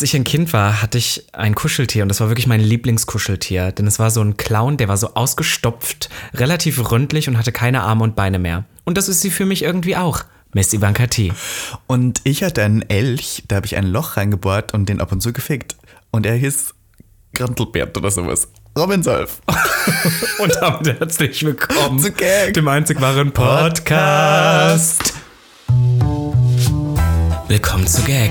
Als ich ein Kind war, hatte ich ein Kuscheltier und das war wirklich mein Lieblingskuscheltier, denn es war so ein Clown, der war so ausgestopft, relativ ründlich und hatte keine Arme und Beine mehr. Und das ist sie für mich irgendwie auch. Miss Ivanka T. Und ich hatte einen Elch, da habe ich ein Loch reingebohrt und den ab und zu gefickt. Und er hieß Grantelbert oder sowas. Robin Solf. und damit herzlich willkommen zu Gag. dem einzig wahren Podcast. Willkommen zu Gag,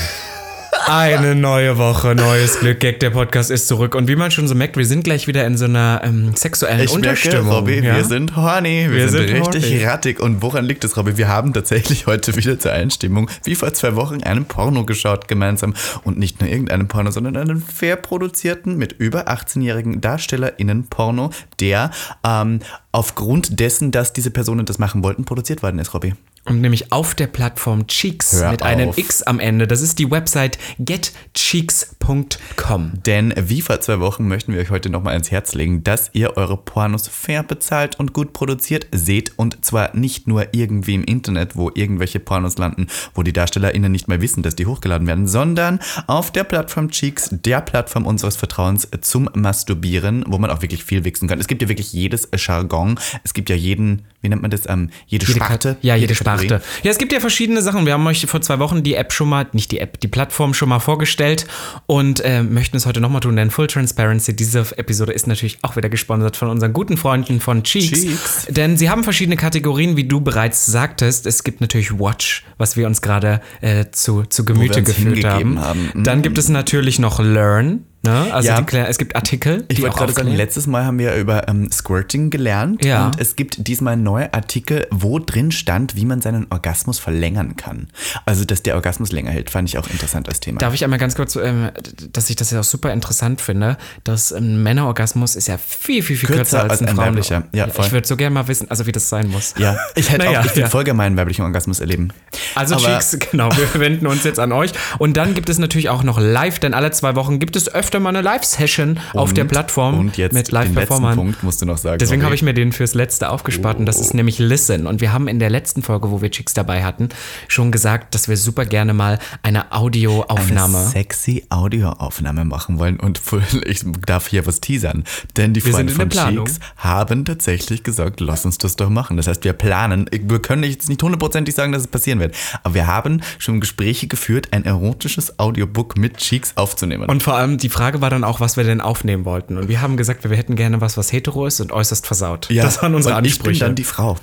Eine neue Woche, neues Glück. Gag, der Podcast ist zurück. Und wie man schon so merkt, wir sind gleich wieder in so einer ähm, sexuellen Ich merke, Unterstimmung. Robby, ja? wir sind horny, wir, Wir sind, sind richtig horny. rattig. Und woran liegt es, Robby? Wir haben tatsächlich heute wieder zur Einstimmung, wie vor zwei Wochen, einen Porno geschaut gemeinsam. Und nicht nur irgendeinen Porno, sondern einen fair produzierten, mit über 18-jährigen DarstellerInnen-Porno, der ähm, aufgrund dessen, dass diese Personen das machen wollten, produziert worden ist, Robby. Und nämlich auf der Plattform Cheeks Hör mit einem auf. X am Ende. Das ist die Website getcheeks.com. Denn wie vor zwei Wochen möchten wir euch heute nochmal ans Herz legen, dass ihr eure Pornos fair bezahlt und gut produziert seht. Und zwar nicht nur irgendwie im Internet, wo irgendwelche Pornos landen, wo die DarstellerInnen nicht mal wissen, dass die hochgeladen werden, sondern auf der Plattform Cheeks, der Plattform unseres Vertrauens zum Masturbieren, wo man auch wirklich viel wichsen kann. Es gibt ja wirklich jedes Jargon. Es gibt ja jeden, wie nennt man das, ähm, jede, Jede Sparte. Ja, jede, Kategorie. Sparte. Ja, es gibt ja verschiedene Sachen. Wir haben euch vor zwei Wochen die App schon mal, nicht die App, die Plattform schon mal vorgestellt und äh, möchten es heute nochmal tun, denn Full Transparency, diese Episode ist natürlich auch wieder gesponsert von unseren guten Freunden von Cheeks. Cheeks. Denn sie haben verschiedene Kategorien, wie du bereits sagtest. Es gibt natürlich Watch, was wir uns gerade äh, zu, zu Gemüte geführt haben. haben. Dann gibt es natürlich noch Learn. Ne? Also Ja. die, es gibt Artikel. Ich wollte gerade sagen, letztes Mal haben wir über ähm, Squirting gelernt Ja. und es gibt diesmal neue Artikel, wo drin stand, wie man seinen Orgasmus verlängern kann. Also, dass der Orgasmus länger hält, fand ich auch interessant als Thema. Darf ich einmal ganz kurz, ähm, dass ich das ja auch super interessant finde, dass ein Männerorgasmus ist ja viel, viel, viel kürzer, Kürzer als als ein, weiblicher. Ja, voll. ich würde so gerne mal wissen, also wie das sein muss. ja, ich hätte Naja, auch, ich will ja. voll gerne meinen weiblichen Orgasmus erleben. Also Aber- Cheeks, genau, wir wenden uns jetzt an euch. Und dann gibt es natürlich auch noch live, denn alle zwei Wochen gibt es öfter mal eine Live-Session auf der Plattform Und jetzt mit Live-Performern. Punkt musst du noch sagen. Deswegen habe ich mir den fürs Letzte aufgespart und das ist nämlich Listen. Und wir haben in der letzten Folge, wo wir Chicks dabei hatten, schon gesagt, dass wir super gerne mal eine Audioaufnahme. eine sexy Audioaufnahme machen wollen und ich darf hier was teasern, denn die Wir Freunde von. Cheeks haben tatsächlich gesagt, lass uns das doch machen. Das heißt, wir planen, wir können jetzt nicht hundertprozentig sagen, dass es passieren wird, aber wir haben schon Gespräche geführt, ein erotisches Audiobook mit Cheeks aufzunehmen. Und vor allem die Frage war dann auch, was wir denn aufnehmen wollten. Und wir haben gesagt, wir hätten gerne was, was hetero ist und äußerst versaut. ja, das waren unsere und ich Ansprüche. bin dann die Frau.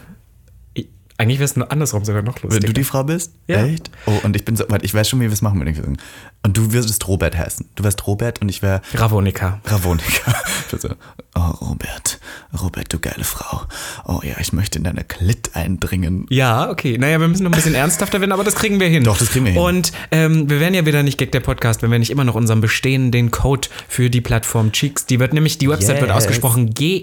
Eigentlich wäre es nur andersrum sogar noch Wenn lustiger. du die Frau bist? Ja. Echt? Oh, und ich bin so, warte, ich weiß schon, wie wir es machen würden. Und du würdest Robert heißen. Du wärst Robert und ich wäre Ravonika. Ravonika. Also, oh, Robert. Robert, du geile Frau. Oh ja, ich möchte in deine Klit eindringen. Ja, okay. Naja, wir müssen noch ein bisschen ernsthafter werden, aber das kriegen wir hin. Doch, das kriegen wir hin. Und ähm, wir werden ja wieder nicht Gag der Podcast, wenn wir nicht immer noch unseren bestehenden Code für die Plattform Cheeks. Die wird nämlich, die Website wird Yes. ausgesprochen E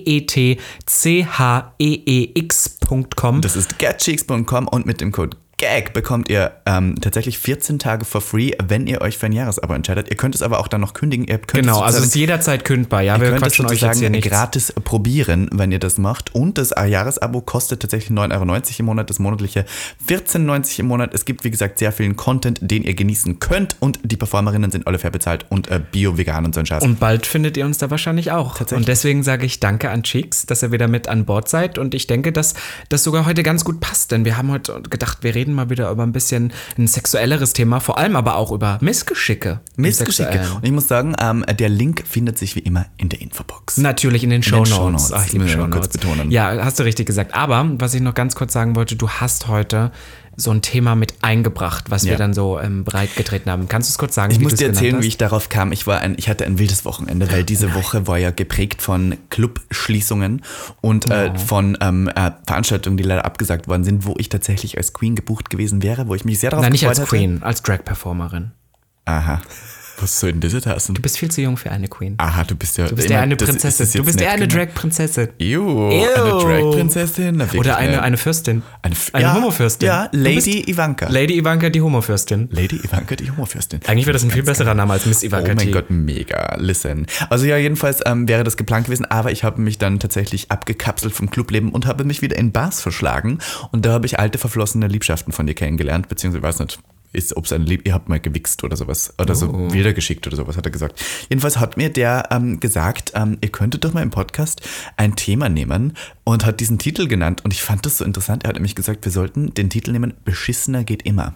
G-E-T-C-H-E-E-X.com. Das ist getcheeks.com und mit dem Code GAG bekommt ihr ähm, tatsächlich 14 Tage for free, wenn ihr euch für ein Jahresabo entscheidet. Ihr könnt es aber auch dann noch kündigen. Ihr könnt Genau, also es ist jederzeit kündbar. Ja, wir Ihr könnt es euch sozusagen nicht. gratis probieren, wenn ihr das macht. Und das Jahresabo kostet tatsächlich 9,90 Euro im Monat, das monatliche 14,90 Euro im Monat. Es gibt, wie gesagt, sehr vielen Content, den ihr genießen könnt. Und die Performerinnen sind alle fair bezahlt und äh, bio, vegan und so ein Scheiß. Und bald findet ihr uns da wahrscheinlich auch. Und deswegen sage ich danke an Cheeks, dass ihr wieder mit an Bord seid. Und ich denke, dass das sogar heute ganz gut passt, denn wir haben heute gedacht, wir reden mal wieder über ein bisschen ein sexuelleres Thema, vor allem aber auch über Missgeschicke. Missgeschicke. Und ich muss sagen, ähm, der Link findet sich wie immer in der Infobox. Natürlich in den Show Shownotes. Notes. Ach, ich liebe wir Show Notes. betonen. Ja, hast du richtig gesagt. Aber was ich noch ganz kurz sagen wollte, du hast heute so ein Thema mit eingebracht, was wir Ja. dann so ähm, breit getreten haben. Kannst du es kurz sagen? Ich muss dir erzählen, wie ich darauf kam. Ich, war ein, ich hatte ein wildes Wochenende, weil diese Woche war ja geprägt von Clubschließungen und äh, von ähm, äh, Veranstaltungen, die leider abgesagt worden sind, wo ich tatsächlich als Queen gebucht gewesen wäre, wo ich mich sehr darauf Nein, nicht als gefreut hatte. Queen, als Drag-Performerin. Aha. Was soll denn das jetzt heißen? Du bist viel zu jung für eine Queen. Aha, du bist ja. Du bist eher eine Prinzessin. Du bist eher eine Drag-Prinzessin. Ew, eine. Drag-Prinzessin? Oder eine, ne? eine Fürstin. Eine, eine ja, Homofürstin. Ja, Lady Ivanka. Lady Ivanka, die Homofürstin. Lady Ivanka, die Homofürstin. Eigentlich wäre das ein viel besserer Name als Miss Ivanka Oh mein. Gott, mega. Listen. Also ja, jedenfalls ähm, wäre das geplant gewesen, aber ich habe mich dann tatsächlich abgekapselt vom Clubleben und habe mich wieder in Bars verschlagen. Und da habe ich alte, verflossene Liebschaften von dir kennengelernt, beziehungsweise weiß nicht, ist, ob es ein Lieb, ihr habt mal gewichst oder sowas. Oder Oh. so wiedergeschickt oder sowas, hat er gesagt. Jedenfalls hat mir der ähm, gesagt, ähm, ihr könntet doch mal im Podcast ein Thema nehmen und hat diesen Titel genannt. Und ich fand das so interessant. Er hat nämlich gesagt, wir sollten den Titel nehmen, Beschissener geht immer.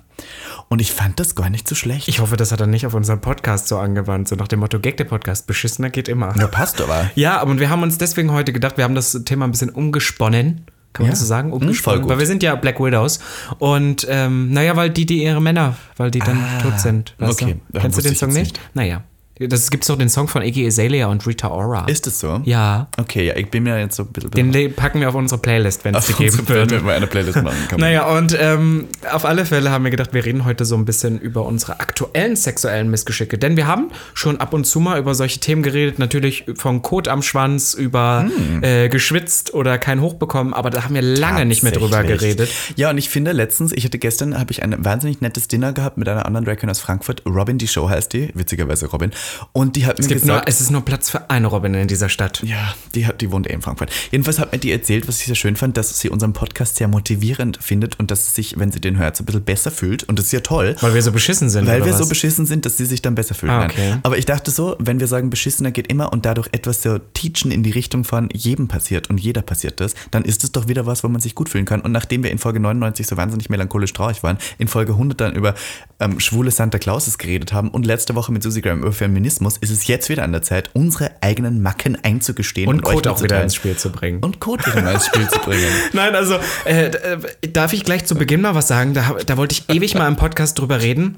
Und ich fand das gar nicht so schlecht. Ich hoffe, das hat er nicht auf unseren Podcast so angewandt, so nach dem Motto, Gag der Podcast, beschissener geht immer. ja, passt aber. Ja, und wir haben uns deswegen heute gedacht, wir haben das Thema ein bisschen umgesponnen. Kann man Ja. das so sagen? Umgesponnen. gut. weil wir sind ja Black Widows. Und ähm, naja, weil die, die ihre Männer, weil die dann tot sind. Ah, okay. Du? Kennst du den Song jetzt nicht? Naja. Das gibt's noch den Song von Iggy Azalea und Rita Ora. Ist es so? ja. Okay, ja, ich bin mir jetzt so ein bisschen. Den packen wir auf unsere Playlist, wenn es die geben wird. Wenn man eine Playlist machen kann. Naja, und ähm, auf alle Fälle haben wir gedacht, wir reden heute so ein bisschen über unsere aktuellen sexuellen Missgeschicke. Denn wir haben schon ab und zu mal über solche Themen geredet. Natürlich von Kot am Schwanz, über Hm. äh, geschwitzt oder kein Hoch bekommen. Aber da haben wir lange nicht mehr drüber geredet. Ja, und ich finde letztens, ich hatte gestern, habe ich ein wahnsinnig nettes Dinner gehabt mit einer anderen Drag Queen aus Frankfurt. Robin, die Show heißt die, witzigerweise Robin. Und die hat mir Es, gibt nur, gesagt, es ist nur Platz für eine Robin in dieser Stadt. ja, die, hat, die wohnt eh in Frankfurt. Jedenfalls hat mir die erzählt, was ich sehr schön fand, dass sie unseren Podcast sehr motivierend findet und dass sie sich, wenn sie den hört, so ein bisschen besser fühlt. Und das ist ja toll. Weil wir so beschissen sind. Weil wir was? so beschissen sind, dass sie sich dann besser fühlen. Ah, okay. Aber ich dachte so, wenn wir sagen, beschissener geht immer und dadurch etwas so teachen in die Richtung von jedem passiert und jeder passiert das, dann ist es doch wieder was, wo man sich gut fühlen kann. Und nachdem wir in Folge 99 so wahnsinnig melancholisch traurig waren, in Folge 100 dann über ähm, schwule Santa Clauses geredet haben und letzte Woche mit Susi Graham über Feminismus, ist es jetzt wieder an der Zeit, unsere eigenen Macken einzugestehen und und, euch Kot auch wieder ins Spiel zu bringen. Und Code wieder mal ins Spiel zu bringen. Nein, also äh, äh, darf ich gleich zu Beginn mal was sagen? Da, da wollte ich ewig mal im Podcast drüber reden,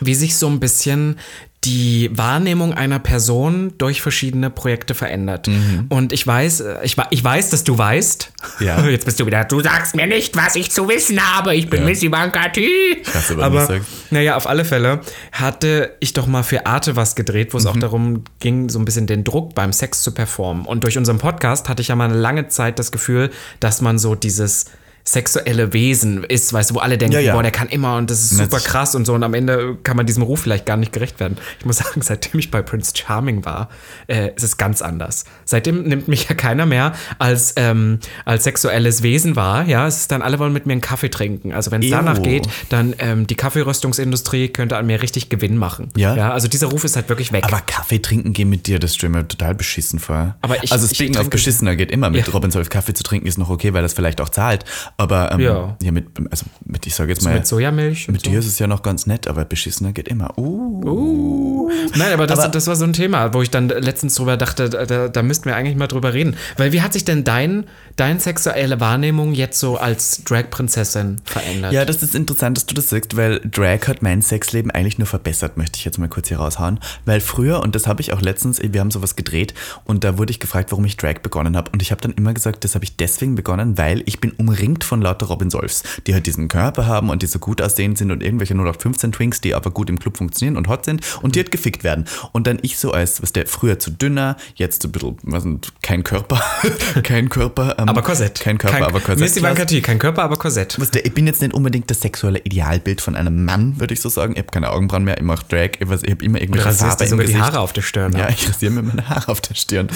wie sich so ein bisschen die Wahrnehmung einer Person durch verschiedene Projekte verändert. Und ich weiß, äh, ich, ich weiß, dass du weißt. Ja. Jetzt bist du wieder, du sagst mir nicht, was ich zu wissen habe. Ich bin Ja. Miss Ivanka T. hasse, wenn du Aber naja, auf alle Fälle hatte ich doch mal für Arte was gedreht, wo es auch Mhm. darum ging, so ein bisschen den Druck beim Sex zu performen. Und durch unseren Podcast hatte ich ja mal eine lange Zeit das Gefühl, dass man so dieses sexuelle Wesen ist, weißt du, wo alle denken, Ja, ja. boah, der kann immer und das ist super krass und so und am Ende kann man diesem Ruf vielleicht gar nicht gerecht werden. Ich muss sagen, seitdem ich bei Prince Charming war, äh, ist es ganz anders. Seitdem nimmt mich ja keiner mehr als, ähm, als sexuelles Wesen wahr, ja, es ist dann, alle wollen mit mir einen Kaffee trinken. Also wenn es danach geht, dann ähm, die Kaffeeröstungsindustrie könnte an mir richtig Gewinn machen. Ja? ja also dieser Ruf ist halt wirklich weg. Aber Kaffee trinken gehen mit dir, das stelle mir total beschissen vor. Aber ich- also speaking of beschissener geht immer. Mit Ja. Robin Solf Kaffee zu trinken ist noch okay, weil das vielleicht auch zahlt. Aber ähm, Ja. ja. mit, also mit, ich sage jetzt mal, mit Sojamilch mit so. dir ist es ja noch ganz nett, aber beschissener geht immer. Uh. Nein, aber das, Aber- das war so ein Thema, wo ich dann letztens drüber dachte, da, da, da müssten wir eigentlich mal drüber reden. Weil wie hat sich denn dein, deine sexuelle Wahrnehmung jetzt so als Drag-Prinzessin verändert? Ja, das ist interessant, dass du das sagst, weil Drag hat mein Sexleben eigentlich nur verbessert, möchte ich jetzt mal kurz hier raushauen. Weil früher, und das habe ich auch letztens, wir haben sowas gedreht und da wurde ich gefragt, warum ich Drag begonnen habe. Und ich habe dann immer gesagt, das habe ich deswegen begonnen, weil ich bin umringt von lauter Robin Solfs, die halt diesen Körper haben und die so gut aussehend sind und irgendwelche 0815 Twinks, die aber gut im Club funktionieren und hot sind und die halt gefickt werden. Und dann ich so als, was der früher zu dünner, jetzt so ein bisschen, was sind, kein Körper, kein Körper. ähm, aber Korsett. Kein Körper, kein, aber Korsett. Miss Ivanka T, kein Körper, aber Korsett. Ich bin jetzt nicht unbedingt das sexuelle Idealbild von einem Mann, würde ich so sagen. Ich habe keine Augenbrauen mehr, ich mache Drag, ich, ich habe immer irgendwelche Farbe im sogar die. Haare auf der Stirn. Ja, ab. ich rasiere mir meine Haare auf der Stirn.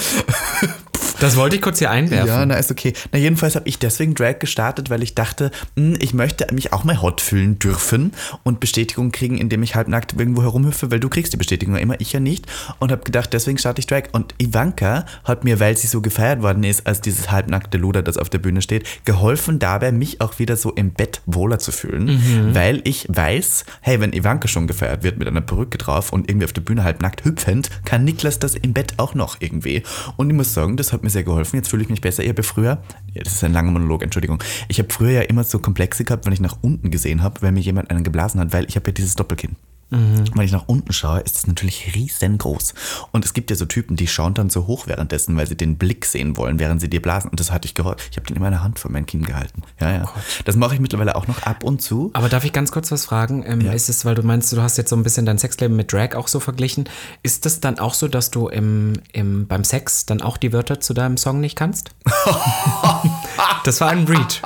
Das wollte ich kurz hier einwerfen. Ja, na ist okay. Na jedenfalls habe ich deswegen Drag gestartet, weil ich dachte, hm, ich möchte mich auch mal hot fühlen dürfen und Bestätigung kriegen, indem ich halbnackt irgendwo herumhüpfe, weil du kriegst die Bestätigung ja immer, ich ja nicht. Und habe gedacht, deswegen starte ich Drag. Und Ivanka hat mir, weil sie so gefeiert worden ist, als dieses halbnackte Luder, das auf der Bühne steht, geholfen dabei, mich auch wieder so im Bett wohler zu fühlen, weil ich weiß, hey, wenn Ivanka schon gefeiert wird mit einer Perücke drauf und irgendwie auf der Bühne halbnackt hüpfend, kann Niklas das im Bett auch noch irgendwie. Und ich muss sagen, das hat mir sehr geholfen. Jetzt fühle ich mich besser. Ich habe früher, das ist ein langer Monolog, Entschuldigung, ich habe früher ja immer so Komplexe gehabt, wenn ich nach unten gesehen habe, weil mir jemand einen geblasen hat, weil ich habe ja dieses Doppelkinn. Wenn ich nach unten schaue, ist es natürlich riesengroß. Und es gibt ja so Typen, die schauen dann so hoch währenddessen, weil sie den Blick sehen wollen, während sie dir blasen. Und das hatte ich gehört. Ich habe den in meiner Hand vor mein Kinn gehalten. Ja, ja. das mache ich mittlerweile auch noch ab und zu. Aber darf ich ganz kurz was fragen? Ähm, Ist es, weil du meinst, du hast jetzt so ein bisschen dein Sexleben mit Drag auch so verglichen. Ist das dann auch so, dass du im, im, beim Sex dann auch die Wörter zu deinem Song nicht kannst? das war ein Read.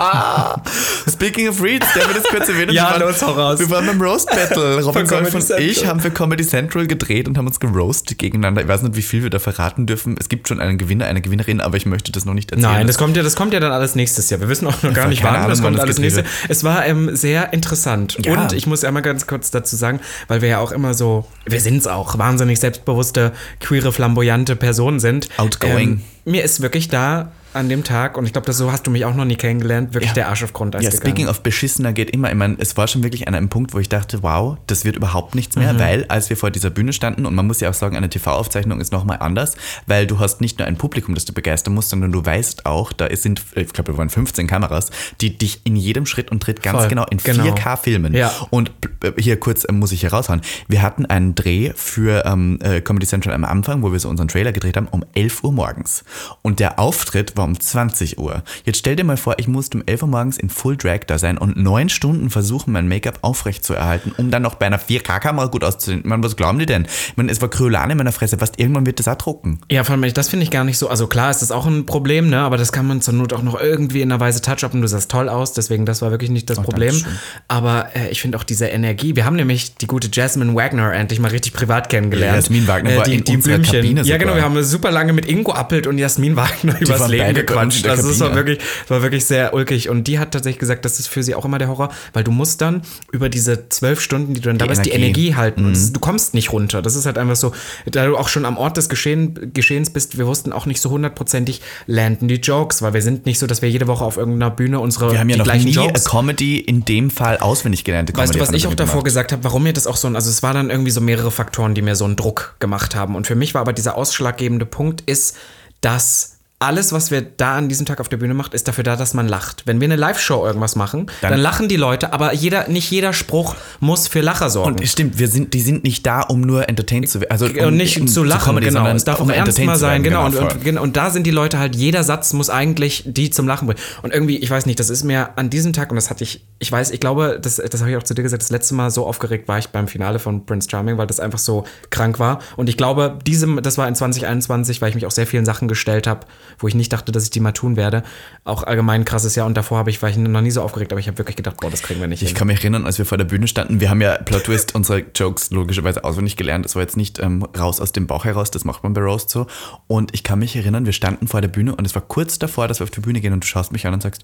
Speaking of Reads, der wird das kurz erwähnen. Ja, los, hau raus. Wir waren beim Roast Battle. Robin Comedy und ich haben für Comedy Central gedreht und haben uns geroastet gegeneinander. Ich weiß nicht, wie viel wir da verraten dürfen. Es gibt schon einen Gewinner, eine Gewinnerin, aber ich möchte das noch nicht erzählen. Nein, das kommt ja, das kommt ja dann alles nächstes Jahr. Wir wissen auch noch gar nicht wann. Das kommt alles nächstes Jahr. Es war ähm, sehr interessant. Ja. Und ich muss einmal ganz kurz dazu sagen, weil wir ja auch immer so, wir sind es auch, wahnsinnig selbstbewusste, queere, flamboyante Personen sind. Outgoing. Ähm, mir ist wirklich da an dem Tag, und ich glaube, so hast du mich auch noch nie kennengelernt, wirklich Ja. der Arsch auf Grundeis Ja, gegangen. speaking of beschissener geht immer. Ich meine, es war schon wirklich an einem Punkt, wo ich dachte, wow, das wird überhaupt nichts mehr, Mhm. weil als wir vor dieser Bühne standen, und man muss ja auch sagen, eine TV-Aufzeichnung ist nochmal anders, weil du hast nicht nur ein Publikum, das du begeistern musst, sondern du weißt auch, da sind, ich glaube, wir waren 15 Kameras, die dich in jedem Schritt und Tritt ganz Voll, genau in genau. 4K filmen. Ja. Und äh, hier kurz äh, muss ich hier raushauen. Wir hatten einen Dreh für ähm, äh, Comedy Central am Anfang, wo wir so unseren Trailer gedreht haben, um 11 Uhr morgens. Und der Auftritt war um 20 Uhr. Jetzt stell dir mal vor, ich musste um 11 Uhr morgens in Full Drag da sein und neun Stunden versuchen, mein Make-up aufrecht zu erhalten, um dann noch bei einer 4K-Kamera gut auszusehen. Was glauben die denn? Ich meine, es war Kryolan in meiner Fresse. Was, irgendwann wird das auch drucken. Ja, vor allem, das finde ich gar nicht so. Also klar ist das auch ein Problem, ne? Aber das kann man zur Not auch noch irgendwie in einer Weise touch-upen. Du sahst toll aus, deswegen das war wirklich nicht das Problem. Dankeschön. Aber äh, ich finde auch diese Energie. Wir haben nämlich die gute Jasmine Wagner endlich mal richtig privat kennengelernt. Äh, Jasmin Wagner war die, in die Blümchen. Kabine Ja, sogar. genau. Wir haben super lange mit Ingo Appelt und Jasmin Wagner übers waren Leben uns gequatscht. Also es war wirklich, war wirklich sehr ulkig. Und die hat tatsächlich gesagt, das ist für sie auch immer der Horror, weil du musst dann über diese zwölf Stunden, die du dann da bist, die Energie. Mhm. Energie halten. Und das, du kommst nicht runter. Das ist halt einfach so, da du auch schon am Ort des Geschehen, Geschehens bist, wir wussten auch nicht so hundertprozentig, landen die Jokes, weil wir sind nicht so, dass wir jede Woche auf irgendeiner Bühne unsere Wir haben ja noch nie Jokes. Comedy in dem Fall auswendig gelernte Comedy Weißt du, was ich auch davor gemacht. gesagt habe, warum mir das auch so ein, also es war dann irgendwie so mehrere Faktoren, die mir so einen Druck gemacht haben. Und für mich war aber dieser ausschlaggebende Punkt ist, dass alles, was wir da an diesem Tag auf der Bühne macht, ist dafür da, dass man lacht. Wenn wir eine Live-Show irgendwas machen, dann, lachen die Leute, aber jeder, nicht jeder Spruch muss für Lacher sorgen. Und stimmt, wir sind, die sind nicht da, um nur entertained zu werden. Also um, und nicht um zu lachen, Comedy, genau. sondern Es darf um auch ernst mal zu sein, werden, genau. Und, und, genau. Und da sind die Leute halt, jeder Satz muss eigentlich die zum Lachen bringen. Und irgendwie, ich weiß nicht, das ist mir an diesem Tag, und das hatte ich, ich weiß, ich glaube, das, das habe ich auch zu dir gesagt, das letzte Mal so aufgeregt war ich beim Finale von Prince Charming, weil das einfach so krank war. Und ich glaube, diesem, das war in 2021, weil ich mich auch sehr vielen Sachen gestellt habe, wo ich nicht dachte, dass ich die mal tun werde. Auch allgemein ein krasses Jahr. Und davor habe ich, war ich noch nie so aufgeregt, aber ich habe wirklich gedacht, boah, das kriegen wir nicht Ich hin. kann mich erinnern, als wir vor der Bühne standen, wir haben ja Plot Twist unsere Jokes logischerweise auswendig gelernt. Das war jetzt nicht ähm, raus aus dem Bauch heraus, das macht man bei Roast so. Und ich kann mich erinnern, wir standen vor der Bühne und es war kurz davor, dass wir auf die Bühne gehen und du schaust mich an und sagst,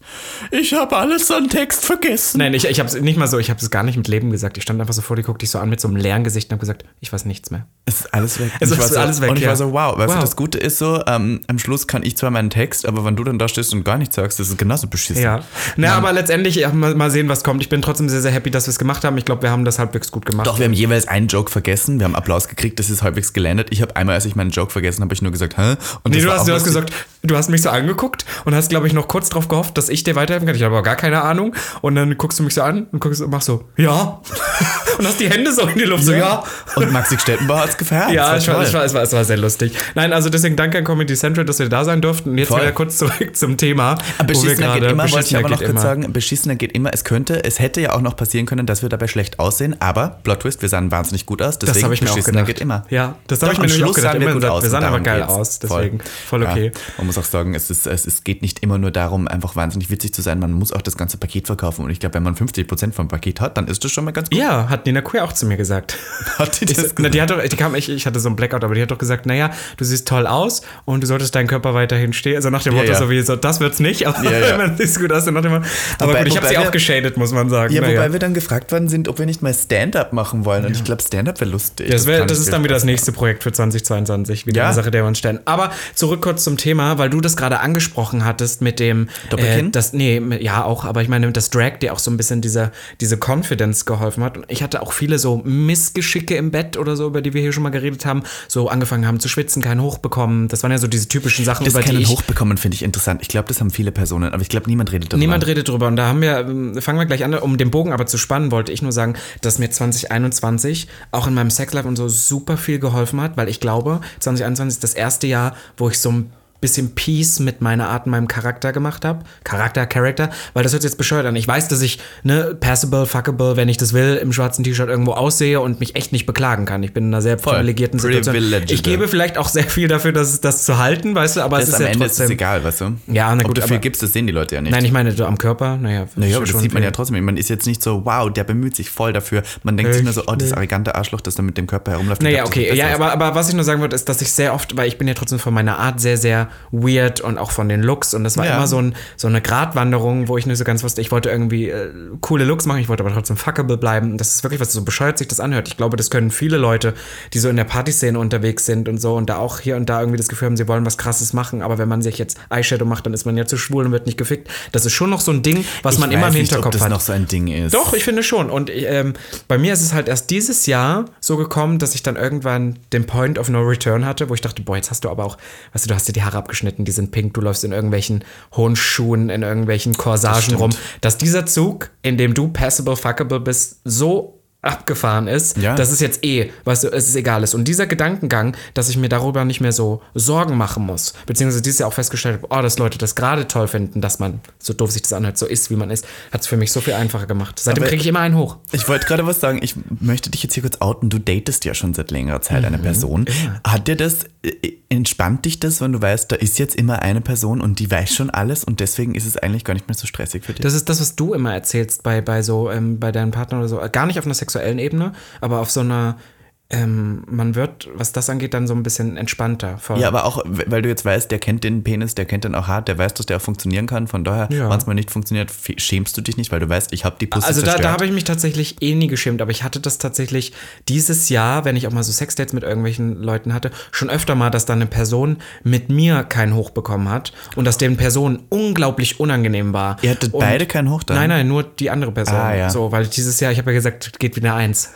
ich habe alles an Text vergessen. Nein, ich, ich habe es nicht mal so, ich habe es gar nicht mit Leben gesagt. Ich stand einfach so vor dir, guckte dich so an mit so einem leeren Gesicht und habe gesagt, ich weiß nichts mehr. Es ist alles weg. Es Und ich ist so, alles weg, Und ich ja. war so, wow. Weißt Wow. du, das Gute ist so, ähm, am Schluss kann ich zwar meinen Text, aber wenn du dann da stehst und gar nichts sagst, das ist genauso beschissen. Ja. Na, aber letztendlich ja, mal, mal sehen, was kommt. Ich bin trotzdem sehr, sehr happy, dass wir es gemacht haben. Ich glaube, wir haben das halbwegs gut gemacht. Doch, wir haben jeweils einen Joke vergessen. Wir haben Applaus gekriegt, das ist halbwegs gelandet. Ich habe einmal, als ich meinen Joke vergessen habe, ich nur gesagt, hä? Und Nee, du hast, du hast gesagt, du hast mich so angeguckt und hast, glaube ich, noch kurz drauf gehofft, dass ich dir weiterhelfen kann. Ich habe aber gar keine Ahnung. Und dann guckst du mich so an und guckst und machst so, ja. und hast die Hände so in die Luft, so, ja. Und Maxi Stettenbauer hat es gefeiert. Ja, ich war, ich war, es, war, es war sehr lustig. Nein, also deswegen danke an Comedy Central, dass wir da sein durften. Und jetzt Voll. wieder kurz zurück zum Thema. Beschissener geht immer, wollte ich aber noch kurz immer. sagen, beschissener geht immer. Es könnte, es hätte ja auch noch passieren können, dass wir dabei schlecht aussehen, aber Plot Twist, wir sahen wahnsinnig gut aus, deswegen Das habe ich mir auch gedacht. geht immer. Ja, das habe ich mir nämlich auch gedacht. wir gut gesagt, aus. wir sahen aber geil geht's. aus, deswegen voll, okay. Ja, man muss auch sagen, es, ist, es, es geht nicht immer nur darum, einfach wahnsinnig witzig zu sein, man muss auch das ganze Paket verkaufen und ich glaube, wenn man 50% vom Paket hat, dann ist das schon mal ganz gut. Ja, hat Nina Queer auch zu mir gesagt. Hat die das Ich- Na, gesagt? die hat doch, die kam, ich, ich hatte so einen Blackout, aber die hat doch gesagt, naja, du siehst toll aus und du solltest deinen Körper weiterhin stehen. Also nach dem Ja, Motto, ja. so wie so, das wird's nicht, aber Ja, ja. man siehst gut aus. Nach dem Motto, aber Wobei- gut, ich habe sie auch geschadet, muss man sagen. Ja, Naja. wobei wir dann gefragt worden sind, ob wir nicht mal Stand-up machen wollen. Und ich glaube, Stand-up wäre lustig. Das, wär, das ich ist dann wieder das nächste Projekt für 2022, wieder Ja. eine Sache, der wir uns stellen. Aber zurück kurz zum Thema, weil du das gerade angesprochen hattest mit dem Doppelkinn? Äh, das, nee, ja auch, aber ich meine, das Drag dir auch so ein bisschen diese, diese Confidence geholfen hat. Und ich hatte auch viele so Missgeschicke im Bett oder so, über die wir hier schon mal geredet haben. So angefangen haben zu schwitzen, keinen hochbekommen. Das waren ja so diese typischen Sachen, Das über die keinen ich, hochbekommen, finde ich interessant. Ich glaube, das haben viele Personen, aber ich glaube, niemand redet darüber. Niemand redet drüber. Und da haben wir, ähm, fangen wir gleich an, um den Bogen aber zu spannen, wollte ich nur sagen, dass mir 2021 auch in meinem Sexlife und so super viel geholfen hat, weil ich glaube, 2021 ist das erste Jahr, wo ich so ein bisschen Peace mit meiner Art und meinem Charakter gemacht habe. Charakter, Character, weil das hört sich jetzt bescheuert an. Ich weiß, dass ich, ne, passable, fuckable, wenn ich das will, im schwarzen T-Shirt irgendwo aussehe und mich echt nicht beklagen kann. Ich bin in einer sehr Voll. privilegierten Situation. Ich gebe vielleicht auch sehr viel dafür, das, das zu halten, weißt du, aber das es ist am ja Ende ist trotzdem. es egal, weißt du? Ja, na Ob gut, du viel aber- gibst, das sehen die Leute ja nicht. Nein, ich meine, so am Körper, naja. Naja, aber das sieht man ja trotzdem. Man ist jetzt nicht so, wow, der bemüht sich voll dafür. Man denkt sich nur so, oh, das arrogante Arschloch, das da mit dem Körper herumläuft. Naja, dass okay. Ja, ist. aber, aber was ich nur sagen wollte, ist, dass ich sehr oft, weil ich bin ja trotzdem von meiner Art sehr, sehr weird und auch von den Looks. Und das war Ja. immer so, ein, so eine Gratwanderung, wo ich nicht so ganz wusste, ich wollte irgendwie äh, coole Looks machen, ich wollte aber trotzdem fuckable bleiben. Und das ist wirklich was, so bescheuert sich das anhört. Ich glaube, das können viele Leute, die so in der Partyszene unterwegs sind und so und da auch hier und da irgendwie das Gefühl haben, sie wollen was krasses machen. Aber wenn man sich jetzt Eyeshadow macht, dann ist man ja zu schwul und wird nicht gefickt. Das ist schon noch so ein Ding, was ich man immer im nicht, Hinterkopf ob das hat. noch so ein Ding ist. Doch, ich finde schon. Und ähm, bei mir ist es halt erst dieses Jahr so gekommen, dass ich dann irgendwann den Point of No Return hatte, wo ich dachte, boah, jetzt hast du aber auch, weißt du, du hast dir die Haare abgeschnitten, die sind pink, du läufst in irgendwelchen hohen Schuhen, in irgendwelchen Corsagen stimmt. rum. Dass dieser Zug, in dem du passable, fuckable bist, so abgefahren ist, Ja. dass es jetzt eh, weißt du, es ist egal ist. Und dieser Gedankengang, dass ich mir darüber nicht mehr so Sorgen machen muss, beziehungsweise dieses Jahr auch festgestellt habe, oh, dass Leute das gerade toll finden, dass man, so doof sich das anhört, so ist, wie man ist, hat es für mich so viel einfacher gemacht. Seitdem kriege ich immer einen hoch. Ich wollte gerade was sagen. Ich möchte dich jetzt hier kurz outen. Du datest ja schon seit längerer Zeit Mhm. eine Person. Hat dir das, äh, entspannt dich das, wenn du weißt, da ist jetzt immer eine Person und die weiß schon alles und deswegen ist es eigentlich gar nicht mehr so stressig für dich? Das ist das, was du immer erzählst bei, bei so, ähm, bei deinem Partner oder so. Gar nicht auf einer sexuellen Ebene, aber auf so einer, ähm, man wird, was das angeht, dann so ein bisschen entspannter. Voll. ja, aber auch, weil du jetzt weißt, der kennt den Penis, der kennt den auch hart, der weiß, dass der auch funktionieren kann. Von daher, Ja. wenn es mal nicht funktioniert, schämst du dich nicht, weil du weißt, ich habe die Pussy Also da, da habe ich mich tatsächlich eh nie geschämt, aber ich hatte das tatsächlich dieses Jahr, wenn ich auch mal so Sexdates mit irgendwelchen Leuten hatte, schon öfter mal, dass dann eine Person mit mir keinen Hoch bekommen hat und dass den Personen unglaublich unangenehm war. Ihr hattet und beide keinen Hoch dann? Nein, nein, nur die andere Person. Ah, ja. So, weil dieses Jahr, ich habe ja gesagt, geht wie eine Eins.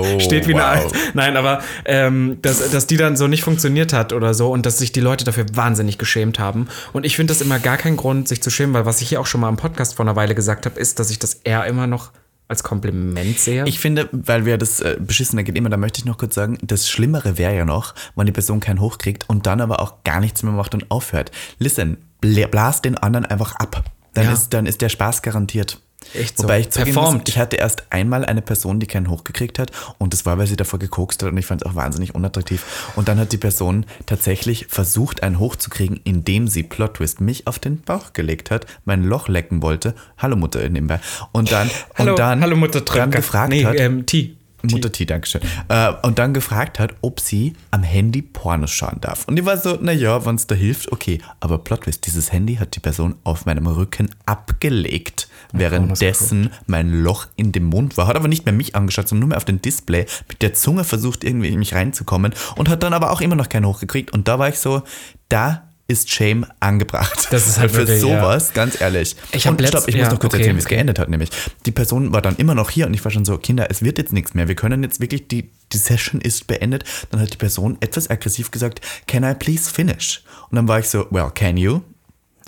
Oh, steht wie eine wow. Eins. Nein, aber ähm, dass, dass die dann so nicht funktioniert hat oder so und dass sich die Leute dafür wahnsinnig geschämt haben. Und ich finde das immer gar kein Grund, sich zu schämen, weil was ich hier auch schon mal im Podcast vor einer Weile gesagt habe, ist, dass ich das eher immer noch als Kompliment sehe. Ich finde, weil wir das äh, beschissene geht immer, da möchte ich noch kurz sagen, das Schlimmere wäre ja noch, wenn die Person keinen Hoch kriegt und dann aber auch gar nichts mehr macht und aufhört. Listen, bla- blas den anderen einfach ab. Dann, Ja. ist, dann ist der Spaß garantiert. Echt so. Wobei ich Performt. muss, ich hatte erst einmal eine Person, die keinen Hoch gekriegt hat und das war, weil sie davor gekokst hat und ich fand es auch wahnsinnig unattraktiv. Und dann hat die Person tatsächlich versucht, einen Hoch zu kriegen, indem sie, Plot Twist, mich auf den Bauch gelegt hat, mein Loch lecken wollte. Hallo Mutter nebenbei. Und dann, hallo, und dann, hallo Mutter dann gefragt nee, hat, ähm, T. Mutter T, Dankeschön. Äh, und dann gefragt hat, ob sie am Handy Pornos schauen darf. Und ich war so, naja, wenn es da hilft, okay. Aber Plot Twist, dieses Handy hat die Person auf meinem Rücken abgelegt, währenddessen mein Loch in dem Mund war. Hat aber nicht mehr mich angeschaut, sondern nur mehr auf den Display, mit der Zunge versucht, irgendwie in mich reinzukommen und hat dann aber auch immer noch keinen hochgekriegt. Und da war ich so, da ist Shame angebracht. Das ist halt für wirklich, ja. sowas, ganz ehrlich. Ich und stopp, letzt- ich muss ja, noch kurz okay, erzählen, wie es okay. geendet hat, nämlich. Die Person war dann immer noch hier und ich war schon so, Kinder, es wird jetzt nichts mehr. Wir können jetzt wirklich, die, die Session ist beendet. Dann hat die Person etwas aggressiv gesagt, can I please finish? Und dann war ich so, well, can you?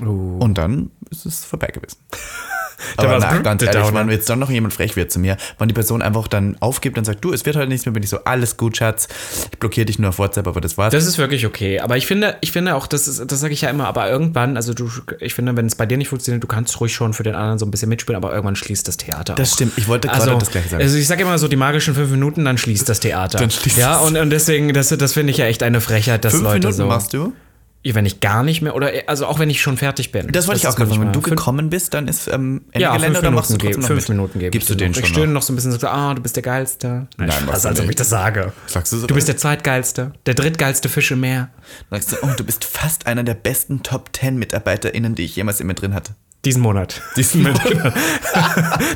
Uh. Und dann ist es vorbei gewesen. Aber war's na, gut, ganz der ehrlich, Downer. wenn jetzt dann noch jemand frech wird zu mir, wenn die Person einfach dann aufgibt und sagt, du, es wird heute nichts mehr, bin ich so, alles gut, Schatz. Ich blockiere dich nur auf WhatsApp, aber das war's. Das ist wirklich okay. Aber ich finde, ich finde auch, das ist, das sage ich ja immer, aber irgendwann, also du, ich finde, wenn es bei dir nicht funktioniert, du kannst ruhig schon für den anderen so ein bisschen mitspielen, aber irgendwann schließt das Theater Das auch. stimmt, ich wollte gerade Also, das gleiche sagen. also ich sage immer so die magischen fünf Minuten, dann schließt das Theater. Dann schließt ja, und, und deswegen, das, das finde ich ja echt eine Frechheit, dass Fünf Leute Minuten so. machst du? Ja, wenn ich gar nicht mehr, oder also auch wenn ich schon fertig bin. Das wollte ich auch gerade. Wenn du gekommen bist, dann ist ähm, Ende ja, Gelände oder machst du trotzdem noch fünf? Minuten gebe Gibst du den noch. schon Ich noch? stöhne noch so ein bisschen so, ah, du bist der Geilste. Nein, du als ob ich das sage. Sagst du so? Du bist der Zweitgeilste, der drittgeilste Fisch im Meer. Sagst du, oh, du bist fast einer der besten Top 10 MitarbeiterInnen, die ich jemals immer drin hatte. Diesen Monat. Diesen Monat.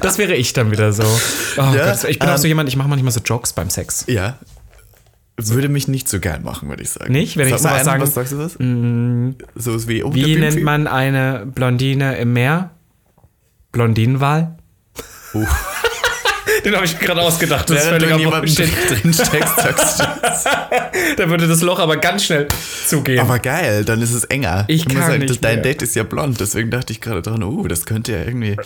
Das wäre ich dann wieder so. Oh Ja, Gott, ich bin auch ähm, so jemand, ich mache manchmal so Jokes beim Sex. Ja. Würde mich nicht so gern machen, würde ich sagen. Nicht? Wenn ich Sag mal sowas einen, sagen- Was sagst du was? So ist wie, oh, Wie nennt man eine Blondine im Meer? Blondinenwahl? Uh. Den habe ich gerade ausgedacht. Das Während du in jemandem drin steckst, sagst du das. Da würde das Loch aber ganz schnell zugehen. Aber geil, dann ist es enger. Ich kann nicht das, Dein mehr. Date ist ja blond, deswegen dachte ich gerade dran, oh, das könnte ja irgendwie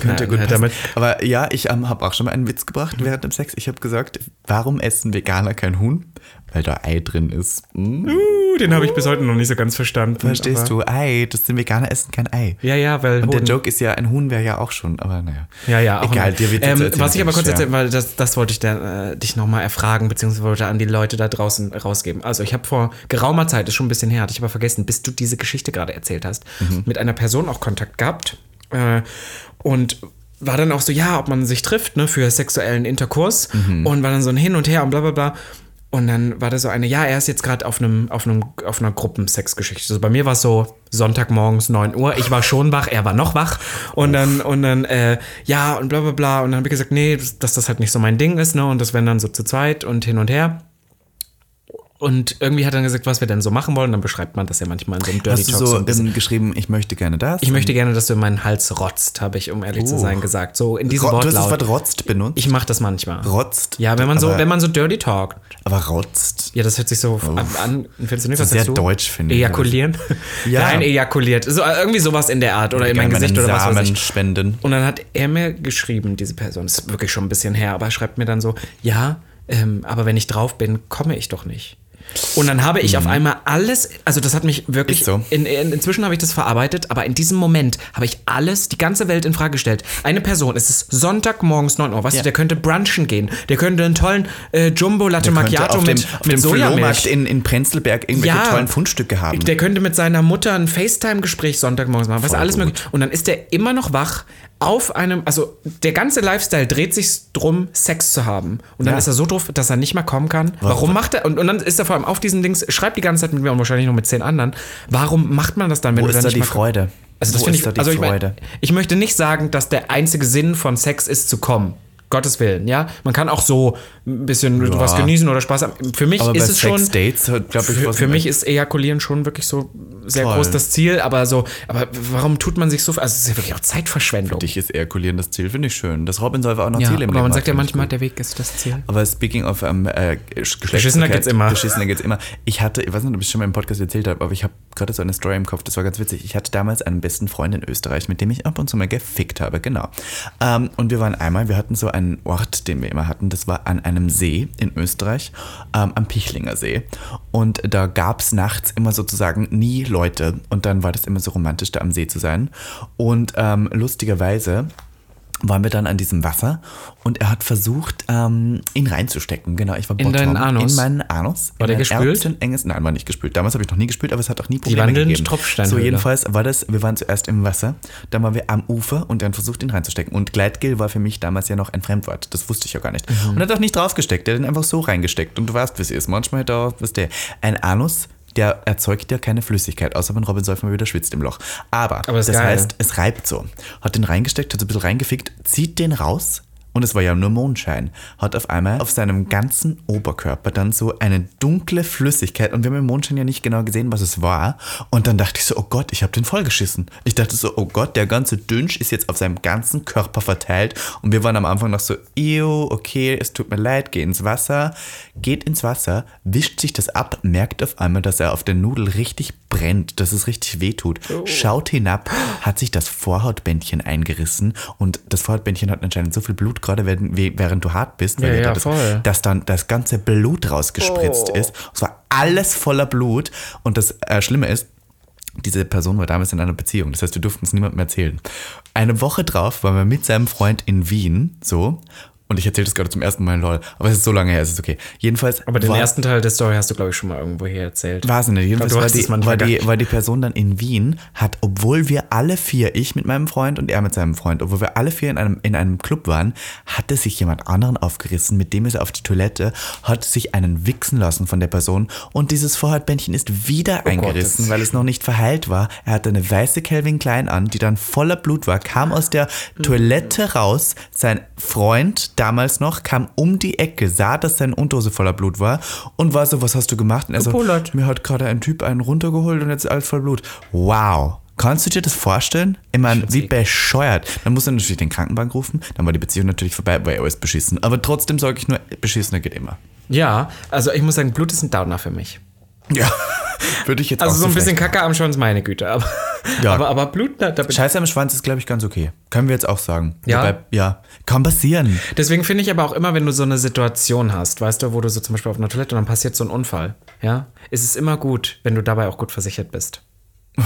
könnte ja gut passen. damit- Aber ja, ich ähm, habe auch schon mal einen Witz gebracht während dem Sex. Ich habe gesagt, warum essen Veganer kein Huhn? Weil da Ei drin ist. Hm, Uh, den habe ich bis heute noch nicht so ganz verstanden. verstehst du? Ei, das sind Veganer essen kein Ei. Ja, ja, weil Und der Huhn- Joke ist ja, ein Huhn wäre ja auch schon, aber naja. Ja, ja, auch Egal, dir wird ähm, erzählen, Was ich aber kurz erzählen, weil das, das wollte ich da, äh, dich nochmal erfragen, beziehungsweise an die Leute da draußen rausgeben. Also ich habe vor geraumer Zeit, ist schon ein bisschen her, hatte ich aber vergessen, bis du diese Geschichte gerade erzählt hast, Mhm. mit einer Person auch Kontakt gehabt äh, und war dann auch so, ja, ob man sich trifft, ne, für sexuellen Interkurs Mhm. und war dann so ein Hin und Her und bla bla bla. Und dann war da so eine, ja, er ist jetzt gerade auf einem, auf einem, auf einer Gruppensexgeschichte. Also bei mir war es so Sonntagmorgens 9 Uhr. Ich war schon wach, er war noch wach. Und dann, und dann, äh, ja, und bla bla bla. Und dann habe ich gesagt, nee, dass, dass das halt nicht so mein Ding ist, ne? Und das wären dann so zu zweit und hin und her. Und irgendwie hat er dann gesagt, was wir denn so machen wollen. Dann beschreibt man das ja manchmal in so einem Dirty Hast du Talk so ein bisschen. geschrieben, ich möchte gerne das? Ich möchte gerne, dass du in meinen Hals rotzt, habe ich, um ehrlich zu Oh. sein, gesagt. So in diesem Ro- Du hast das Wortlaut. Wort rotzt benutzt? Ich mache das manchmal. rotzt? Ja, wenn man so, wenn man so dirty talkt. Aber rotzt? Ja, das hört sich so an. an findest du nicht, was sehr du? deutsch, finde ich. Ejakulieren? Ja. Nein, ejakuliert. So, irgendwie sowas in der Art. Oder in mein Gesicht oder was weiß Samen ich. spenden. Und dann hat er mir geschrieben, diese Person, das ist wirklich schon ein bisschen her, aber er schreibt mir dann so, ja, ähm, aber wenn ich drauf bin, komme ich doch nicht. Und dann habe ich auf einmal alles, also das hat mich wirklich, Mhm. So. in, in, inzwischen habe ich das verarbeitet, aber in diesem Moment habe ich alles, die ganze Welt in Frage gestellt. Eine Person, es ist Sonntagmorgens 9 Uhr, weißt Ja. du, der könnte brunchen gehen, der könnte einen tollen äh, Jumbo Latte Macchiato auf mit, dem, auf mit dem Sojamilch. In, in Prenzlberg irgendwelche Ja. tollen Fundstücke haben. Der könnte mit seiner Mutter ein FaceTime-Gespräch Sonntagmorgens machen, was Voll alles gut. möglich. Und dann ist der immer noch wach auf einem, also der ganze Lifestyle dreht sich drum, Sex zu haben. Und dann Ja. ist er so doof, dass er nicht mehr kommen kann. Warum macht er, und, und dann ist er vor allem auf diesen Dings, schreibt die ganze Zeit mit mir und wahrscheinlich noch mit zehn anderen. Warum macht man das dann, wenn Wo du ist dann da nicht die mehr Freude? Also das finde ist ich, da also ich, mein, Freude? ich möchte nicht sagen, dass der einzige Sinn von Sex ist zu kommen. Gottes Willen, ja. Man kann auch so ein bisschen Ja. was genießen oder Spaß haben. Für mich Aber ist es schon. Sex-Dates, glaube ich, Für, für mich ist Ejakulieren schon wirklich so sehr Toll. groß das Ziel, aber so, aber warum tut man sich so, also es ist ja wirklich auch Zeitverschwendung. dich ist Ejakulieren das Ziel, finde ich schön. Das Robin soll auch noch ja, Ziele im aber man sagt ja manchmal, der Weg ist das Ziel. Aber speaking of ähm, äh, Geschlechtsverkehr- geht's immer. Beschissener geht's immer. Ich hatte, ich weiß nicht, ob ich es schon mal im Podcast erzählt habe, aber ich habe gerade so eine Story im Kopf, das war ganz witzig. Ich hatte damals einen besten Freund in Österreich, mit dem ich ab und zu mal gefickt habe, genau. Ähm, und wir waren einmal, wir hatten so einen Ort, den wir immer hatten, das war an einem See in Österreich, ähm, am Pichlinger See. Und da gab es nachts immer sozusagen nie Leute. Und dann war das immer so romantisch, da am See zu sein. Und ähm, lustigerweise waren wir dann an diesem Wasser und er hat versucht, ähm, ihn reinzustecken. Genau, ich war In deinen Bottom, Anus? In meinen Anus. War in der ein gespült? Enges, nein, war nicht gespült. Damals habe ich noch nie gespült, aber es hat auch nie Probleme wandelnde gegeben. Tropfsteinhöhle. So, jedenfalls war das, wir waren zuerst im Wasser, dann waren wir am Ufer und dann versucht, ihn reinzustecken. Und Gleitgel war für mich damals ja noch ein Fremdwort. Das wusste ich ja gar nicht. Mhm. Und er hat auch nicht draufgesteckt, er hat ihn einfach so reingesteckt. Und du weißt, wie es ist. Manchmal hat er, was der, ein Anus, der erzeugt ja keine Flüssigkeit, außer wenn Robin mal wieder schwitzt im Loch. Aber, Aber das geil. heißt, es reibt so. Hat den reingesteckt, hat so ein bisschen reingefickt, zieht den raus. Und es war ja nur Mondschein. Hat auf einmal auf seinem ganzen Oberkörper dann so eine dunkle Flüssigkeit. Und wir haben im Mondschein ja nicht genau gesehen, was es war. Und dann dachte ich so, oh Gott, ich habe den vollgeschissen. Ich dachte so, oh Gott, der ganze Dünsch ist jetzt auf seinem ganzen Körper verteilt. Und wir waren am Anfang noch so, ew, okay, es tut mir leid, geh ins Wasser. Geht ins Wasser, wischt sich das ab, merkt auf einmal, dass er auf der Nudel richtig brennt, dass es richtig wehtut. Schaut hinab, hat sich das Vorhautbändchen eingerissen und das Vorhautbändchen hat anscheinend so viel Blut, gerade während, während du hart bist, weil Ja, ja, da das, dass dann das ganze Blut rausgespritzt ist. Es war alles voller Blut und das äh, Schlimme ist, diese Person war damals in einer Beziehung. Das heißt, wir durften es niemandem erzählen. Eine Woche drauf waren wir mit seinem Freund in Wien, so. Und ich erzähle das gerade zum ersten Mal, lol. Aber es ist so lange her, es ist okay. Jedenfalls. Aber den war, ersten Teil der Story hast du, glaube ich, schon mal irgendwo hier erzählt. Weiß ich nicht. Jedenfalls du war die, es war, die, war die Person dann in Wien, hat, obwohl wir alle vier, ich mit meinem Freund und er mit seinem Freund, obwohl wir alle vier in einem, in einem Club waren, hatte sich jemand anderen aufgerissen, mit dem ist er auf die Toilette, hat sich einen wichsen lassen von der Person und dieses Vorhautbändchen ist wieder eingerissen, Gott. weil es noch nicht verheilt war. Er hatte eine weiße Calvin Klein an, die dann voller Blut war, kam aus der Toilette raus, sein Freund damals noch kam um die Ecke, sah, dass seine Unterhose voller Blut war und war so, was hast du gemacht? Und er so, Gepullert. mir hat gerade ein Typ einen runtergeholt und jetzt ist alles voll Blut. Wow. Kannst du dir das vorstellen? Ich meine, wie bescheuert. Dann muss er natürlich den Krankenbank rufen, dann war die Beziehung natürlich vorbei, weil alles beschissen. Aber trotzdem sage ich nur, beschissener geht immer. Ja, also ich muss sagen, Blut ist ein Downer für mich. Ja, würde ich jetzt Also so ein bisschen Kacke am Schwanz, meine Güte. Aber, Ja. aber, aber Blut, da, da Scheiße am Schwanz ist, glaube ich, ganz okay. Können wir jetzt auch sagen. Ja? Wobei, ja. Kann passieren. Deswegen finde ich aber auch immer, wenn du so eine Situation hast, weißt du, wo du so zum Beispiel auf einer Toilette und dann passiert so ein Unfall, ja, ist es immer gut, wenn du dabei auch gut versichert bist.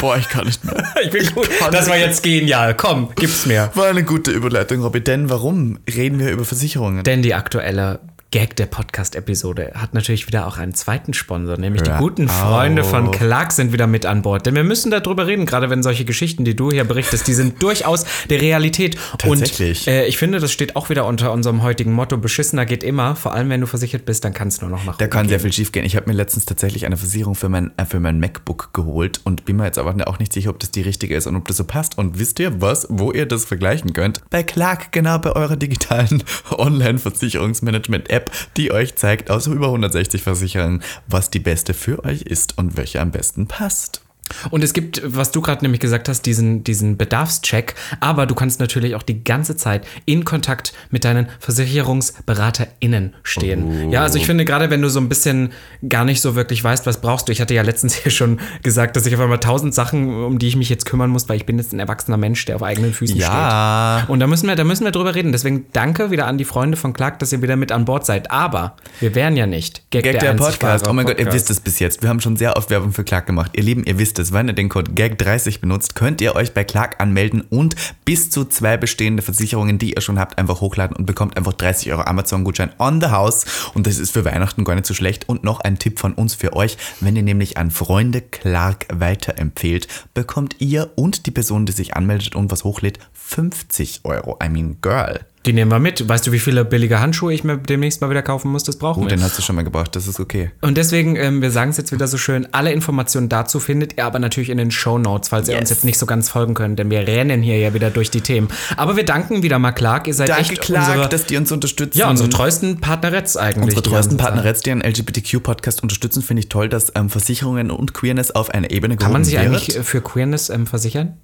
Boah, ich kann nicht mehr. Ich bin gut. kann Das war jetzt genial. Komm, gib's mir. War eine gute Überleitung, Robby. Denn warum reden wir über Versicherungen? Denn die aktuelle Gag der Podcast-Episode hat natürlich wieder auch einen zweiten Sponsor, nämlich die Hör guten Freunde von. Clark sind wieder mit an Bord. Denn wir müssen darüber reden, gerade wenn solche Geschichten, die du hier berichtest, die sind durchaus der Realität. Tatsächlich. Und äh, ich finde, das steht auch wieder unter unserem heutigen Motto, beschissener geht immer, vor allem wenn du versichert bist, dann kann es nur noch nach Da kann sehr gehen. viel schief gehen. Ich habe mir letztens tatsächlich eine Versicherung für mein, äh, für mein MacBook geholt und bin mir jetzt aber auch nicht sicher, ob das die richtige ist und ob das so passt. Und wisst ihr was, wo ihr das vergleichen könnt? Bei Clark, genau bei eurer digitalen Online-Versicherungsmanagement-App, die euch zeigt aus über 160 Versicherungen, was die beste für euch ist und welche am besten passt. Und es gibt, was du gerade nämlich gesagt hast, diesen, diesen Bedarfscheck, aber du kannst natürlich auch die ganze Zeit in Kontakt mit deinen VersicherungsberaterInnen stehen. Ja, also ich finde, gerade wenn du so ein bisschen gar nicht so wirklich weißt, was brauchst du. Ich hatte ja letztens hier schon gesagt, dass ich auf einmal tausend Sachen, um die ich mich jetzt kümmern muss, weil ich bin jetzt ein erwachsener Mensch, der auf eigenen Füßen Ja. steht. Und da müssen wir, da müssen wir drüber reden. Deswegen danke wieder an die Freunde von Clark, dass ihr wieder mit an Bord seid. Aber wir wären ja nicht Gag der, einzig Podcast. Oh mein Gott, ihr Podcast. wisst es bis jetzt. Wir haben schon sehr oft Werbung für Clark gemacht. Ihr Lieben, ihr wisst es. Wenn ihr den Code GAG30 benutzt, könnt ihr euch bei Clark anmelden und bis zu zwei bestehende Versicherungen, die ihr schon habt, einfach hochladen und bekommt einfach 30 Euro Amazon-Gutschein on the house. Und das ist für Weihnachten gar nicht so schlecht. Und noch ein Tipp von uns für euch. Wenn ihr nämlich an Freunde Clark weiterempfehlt, bekommt ihr und die Person, die sich anmeldet und was hochlädt, 50 Euro. I mean, girl. Die nehmen wir mit. Weißt du, wie viele billige Handschuhe ich mir demnächst mal wieder kaufen muss? Das brauchen Oh, wir. den hast du schon mal gebraucht. Das ist okay. Und deswegen, ähm, wir sagen es jetzt wieder so schön, alle Informationen dazu findet ihr aber natürlich in den Show Notes, falls ihr Yes. uns jetzt nicht so ganz folgen könnt, denn wir rennen hier ja wieder durch die Themen. Aber wir danken wieder mal Clark. Ihr seid Danke, echt Clark, unsere, dass die uns unterstützen. ja, unsere treuesten Partneretts eigentlich. Unsere treuesten. Partneretts, die einen LGBTQ-Podcast unterstützen, finde ich toll, dass ähm, Versicherungen und Queerness auf eine Ebene Kann man sich gehoben eigentlich für Queerness ähm, versichern?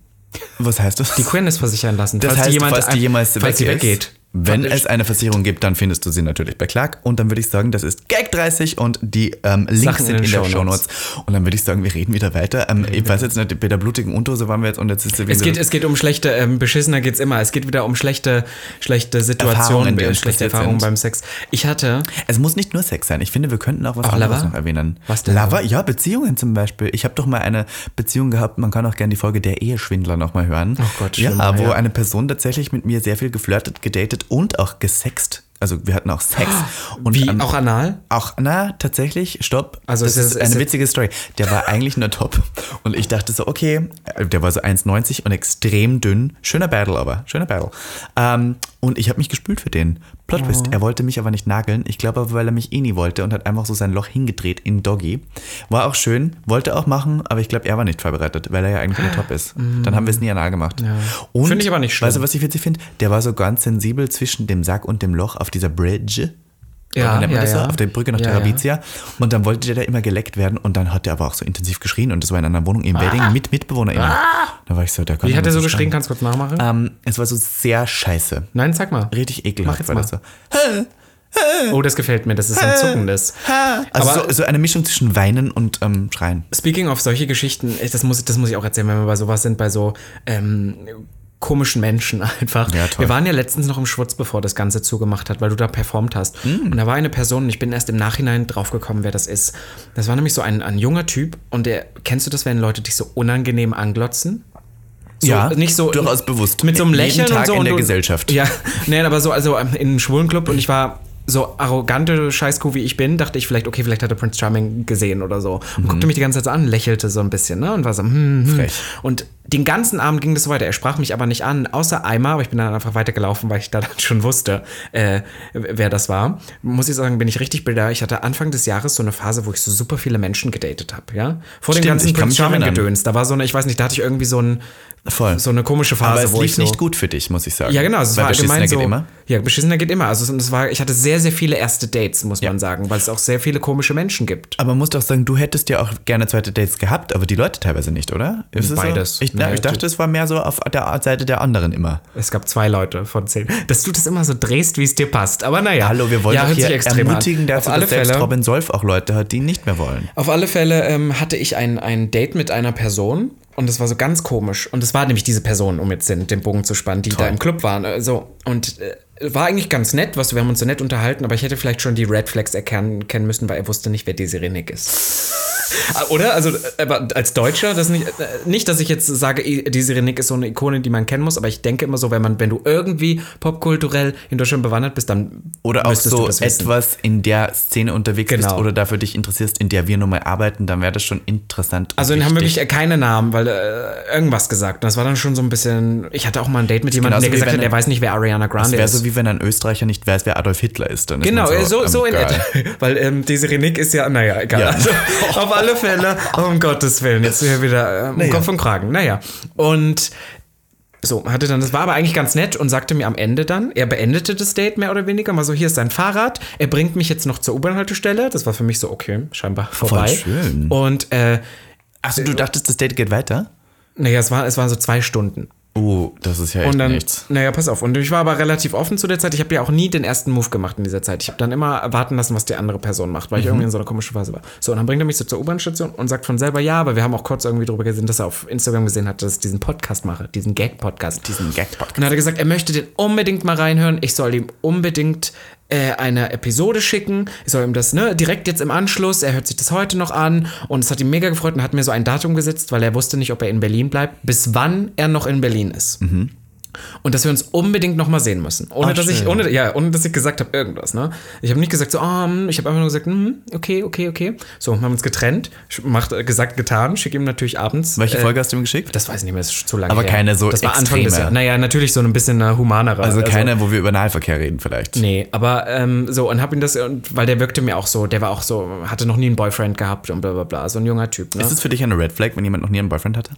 Was heißt das? Die Queerness versichern lassen, das falls heißt, die jemand, falls die jemals falls weggeht. Wenn Praktisch. es eine Versicherung gibt, dann findest du sie natürlich bei Clark. Und dann würde ich sagen, das ist Gag30 und die ähm, Links in sind den in, der Shownotes. Shownotes. Und dann würde ich sagen, wir reden wieder weiter. Ähm, ich weiß jetzt nicht, bei der blutigen Unterhose waren wir jetzt und jetzt ist sie Es wieder- geht, es geht um schlechte, ähm, beschissener geht's immer. Es geht wieder um schlechte, schlechte Situationen, Erfahrungen, äh, schlechte Erfahrungen beim Sex. Ich hatte, Es muss nicht nur Sex sein. Ich finde, wir könnten auch was Auch anderes Lover? noch erwähnen. Was denn? Lover? Ja, Beziehungen zum Beispiel. Ich habe doch mal eine Beziehung gehabt, man kann auch gerne die Folge Der Eheschwindler nochmal hören. Oh Gott, Ja, schlimm, wo ja. eine Person tatsächlich mit mir sehr viel geflirtet, gedatet und auch gesext. Also wir hatten auch Sex. Und wie, ähm, auch anal? auch, na, tatsächlich, stopp. Also das es ist, ist- eine ist- witzige Story. Der war eigentlich nur top. Und ich dachte so, okay, äh, der war so 1,90 und extrem dünn. Schöner Battle aber, schöner Battle. Ähm, und ich habe mich gespült für den. Plot Twist. Er wollte mich aber nicht nageln. Ich glaube aber, weil er mich eh nie wollte und hat einfach so sein Loch hingedreht in Doggy. War auch schön, wollte auch machen, aber ich glaube, er war nicht vorbereitet, weil er ja eigentlich nur top ist. Dann haben wir es nie anal gemacht. Und, Finde ich aber nicht schlimm. Weißt du, was ich witzig finde? Der war so ganz sensibel zwischen dem Sack und dem Loch auf dieser Bridge. Ja, ja, das ja. Auf der Brücke nach Ja, Terabizia. Und dann wollte der da immer geleckt werden und dann hat er aber auch so intensiv geschrien und das war in einer Wohnung im Wedding mit MitbewohnerInnen. Da war ich so, der Ah. Wie hat er so geschrien? Kannst du kurz nachmachen? Ähm, es war so sehr scheiße. Nein, sag mal. Richtig Mach ekelhaft jetzt war mal. das so. Oh, das gefällt mir. Das ist ein zuckendes. Also Aber- so, so eine Mischung zwischen Weinen und ähm, Schreien. Speaking of solche Geschichten, ich- das muss, das muss ich auch erzählen, wenn wir bei sowas sind, bei so ähm, komischen Menschen einfach. Ja. Wir waren ja letztens noch im Schwutz, bevor das Ganze zugemacht hat, weil du da performt hast. Mm. Und da war eine Person, und ich bin erst im Nachhinein draufgekommen, wer das ist. Das war nämlich so ein, ein junger Typ und der, kennst du das, wenn Leute dich so unangenehm anglotzen? So, Ja, nicht so durchaus bewusst. Mit so einem Jeden Lächeln Tag und so in der du, Gesellschaft. Ja, nee, aber so also ähm, in einem schwulen Club und ich war so arrogante Scheißkuh wie ich bin, dachte ich vielleicht, okay, vielleicht hat er Prince Charming gesehen oder so. Und guckte mich die ganze Zeit an, lächelte so ein bisschen, ne? Und war so, hm, hm. Mhm. Frech. Und den ganzen Abend ging das so weiter. Er sprach mich aber nicht an, außer einmal, aber ich bin dann einfach weitergelaufen, weil ich da dann schon wusste, äh, wer das war. Muss ich sagen, bin ich richtig bilder. Ich hatte Anfang des Jahres so eine Phase, wo ich so super viele Menschen gedatet habe, ja? Vor dem Stimmt, ganzen ich kann Prince mich Charming erinnern. Gedöns. Da war so eine, ich weiß nicht, da hatte ich irgendwie so ein Voll. so eine komische Phase, Aber es wo lief ich so, nicht gut für dich, muss ich sagen. Ja, genau. Es Weil war beschissener allgemein so. geht immer. Ja, beschissener geht immer. Also es war, ich hatte sehr, sehr viele erste Dates, muss man sagen, weil es auch sehr viele komische Menschen gibt. Aber muss doch sagen, du hättest ja auch gerne zweite Dates gehabt, aber die Leute teilweise nicht, oder? Ist es Beides. So? Ich, Nee, ich dachte, es war mehr so auf der Seite der anderen immer. Es gab zwei Leute von zehn. Dass du das immer so drehst, wie es dir passt. Aber naja. Hallo, wir wollen ja, doch hier ermutigen an. dazu, Auf alle dass selbst Fälle, Robin Solf auch Leute hat, die ihn nicht mehr wollen. Auf alle Fälle ähm, hatte ich ein, ein Date mit einer Person und es war so ganz komisch. Und es war nämlich diese Person, um jetzt den, den Bogen zu spannen, die da im Club waren. So. Und äh, war eigentlich ganz nett, was wir haben uns so nett unterhalten, aber ich hätte vielleicht schon die Red Flags erkennen kennen müssen, weil er wusste nicht, wer Desiree Nick ist. Ah, Oder? Also, äh, aber als Deutscher, das nicht, äh, nicht, dass ich jetzt sage, Desiree Nick ist so eine Ikone, die man kennen muss, aber ich denke immer so, wenn man, wenn du irgendwie popkulturell in Deutschland bewandert bist, dann Oder auch so etwas in der Szene unterwegs bist Genau. oder dafür dich interessierst, in der wir nun mal arbeiten, dann wäre das schon interessant. Also die haben wirklich keine Namen, weil äh, irgendwas gesagt. Und das war dann schon so ein bisschen. Ich hatte auch mal ein Date mit jemandem, der gesagt hat, der er- weiß nicht, wer Ariana Grande ist. So, wie wenn ein Österreicher nicht weiß, wer Adolf Hitler ist. Dann ist Genau, äh, so, so, ähm, in geil. etwa. Weil ähm, Desiree Nick ist ja, naja, egal. Ja. Also, auf alle Fälle, um Gottes Willen, jetzt hier wieder äh, um Naja. Kopf und Kragen. Naja. Und so, hatte dann, das war aber eigentlich ganz nett und sagte mir am Ende dann, er beendete das Date mehr oder weniger, mal so, hier ist sein Fahrrad, er bringt mich jetzt noch zur U-Bahn-Haltestelle. Das war für mich so, okay, scheinbar vorbei. schön. Und, äh, Achso, du dachtest, das Date geht weiter? naja, es, war, es waren so zwei Stunden. Oh, das ist ja echt Und dann, nichts. naja, pass auf. Und ich war aber relativ offen zu der Zeit. Ich habe ja auch nie den ersten Move gemacht in dieser Zeit. Ich habe dann immer warten lassen, was die andere Person macht, weil ich irgendwie in so einer komischen Phase war. So, und dann bringt er mich so zur U-Bahn-Station und sagt von selber, ja, aber wir haben auch kurz irgendwie drüber gesehen, dass er auf Instagram gesehen hat, dass ich diesen Podcast mache, diesen Gag-Podcast. Diesen Und Gag-Podcast. dann hat er gesagt, er möchte den unbedingt mal reinhören. Ich soll ihm unbedingt äh, eine Episode schicken. Ich soll ihm das, ne, direkt jetzt im Anschluss. Er hört sich das heute noch an. Und es hat ihn mega gefreut und hat mir so ein Datum gesetzt, weil er wusste nicht, ob er in Berlin bleibt, bis wann er noch in Berlin ist. Und dass wir uns unbedingt noch mal sehen müssen. Ohne, Ah, dass ich, ohne, ja, ohne dass ich gesagt habe, irgendwas, ne? Ich habe nicht gesagt, so, hm, ich habe einfach nur gesagt, hm, okay, okay, okay. So, haben uns getrennt, macht, äh, gesagt, getan, schicke ihm natürlich abends. Welche äh, Folge hast du ihm geschickt? Das weiß ich nicht mehr, das ist zu lange Aber her. keine so Das war Anfang des extreme. Jahres. Naja, natürlich so ein bisschen eine humanere. Also keine, wo wir über Nahverkehr reden vielleicht. Nee, aber ähm, so, und hab ihn das, und, weil der wirkte mir auch so, der war auch so, hatte noch nie einen Boyfriend gehabt und bla bla bla, so ein junger Typ, ne? Ist es für dich eine Red Flag, wenn jemand noch nie einen Boyfriend hatte?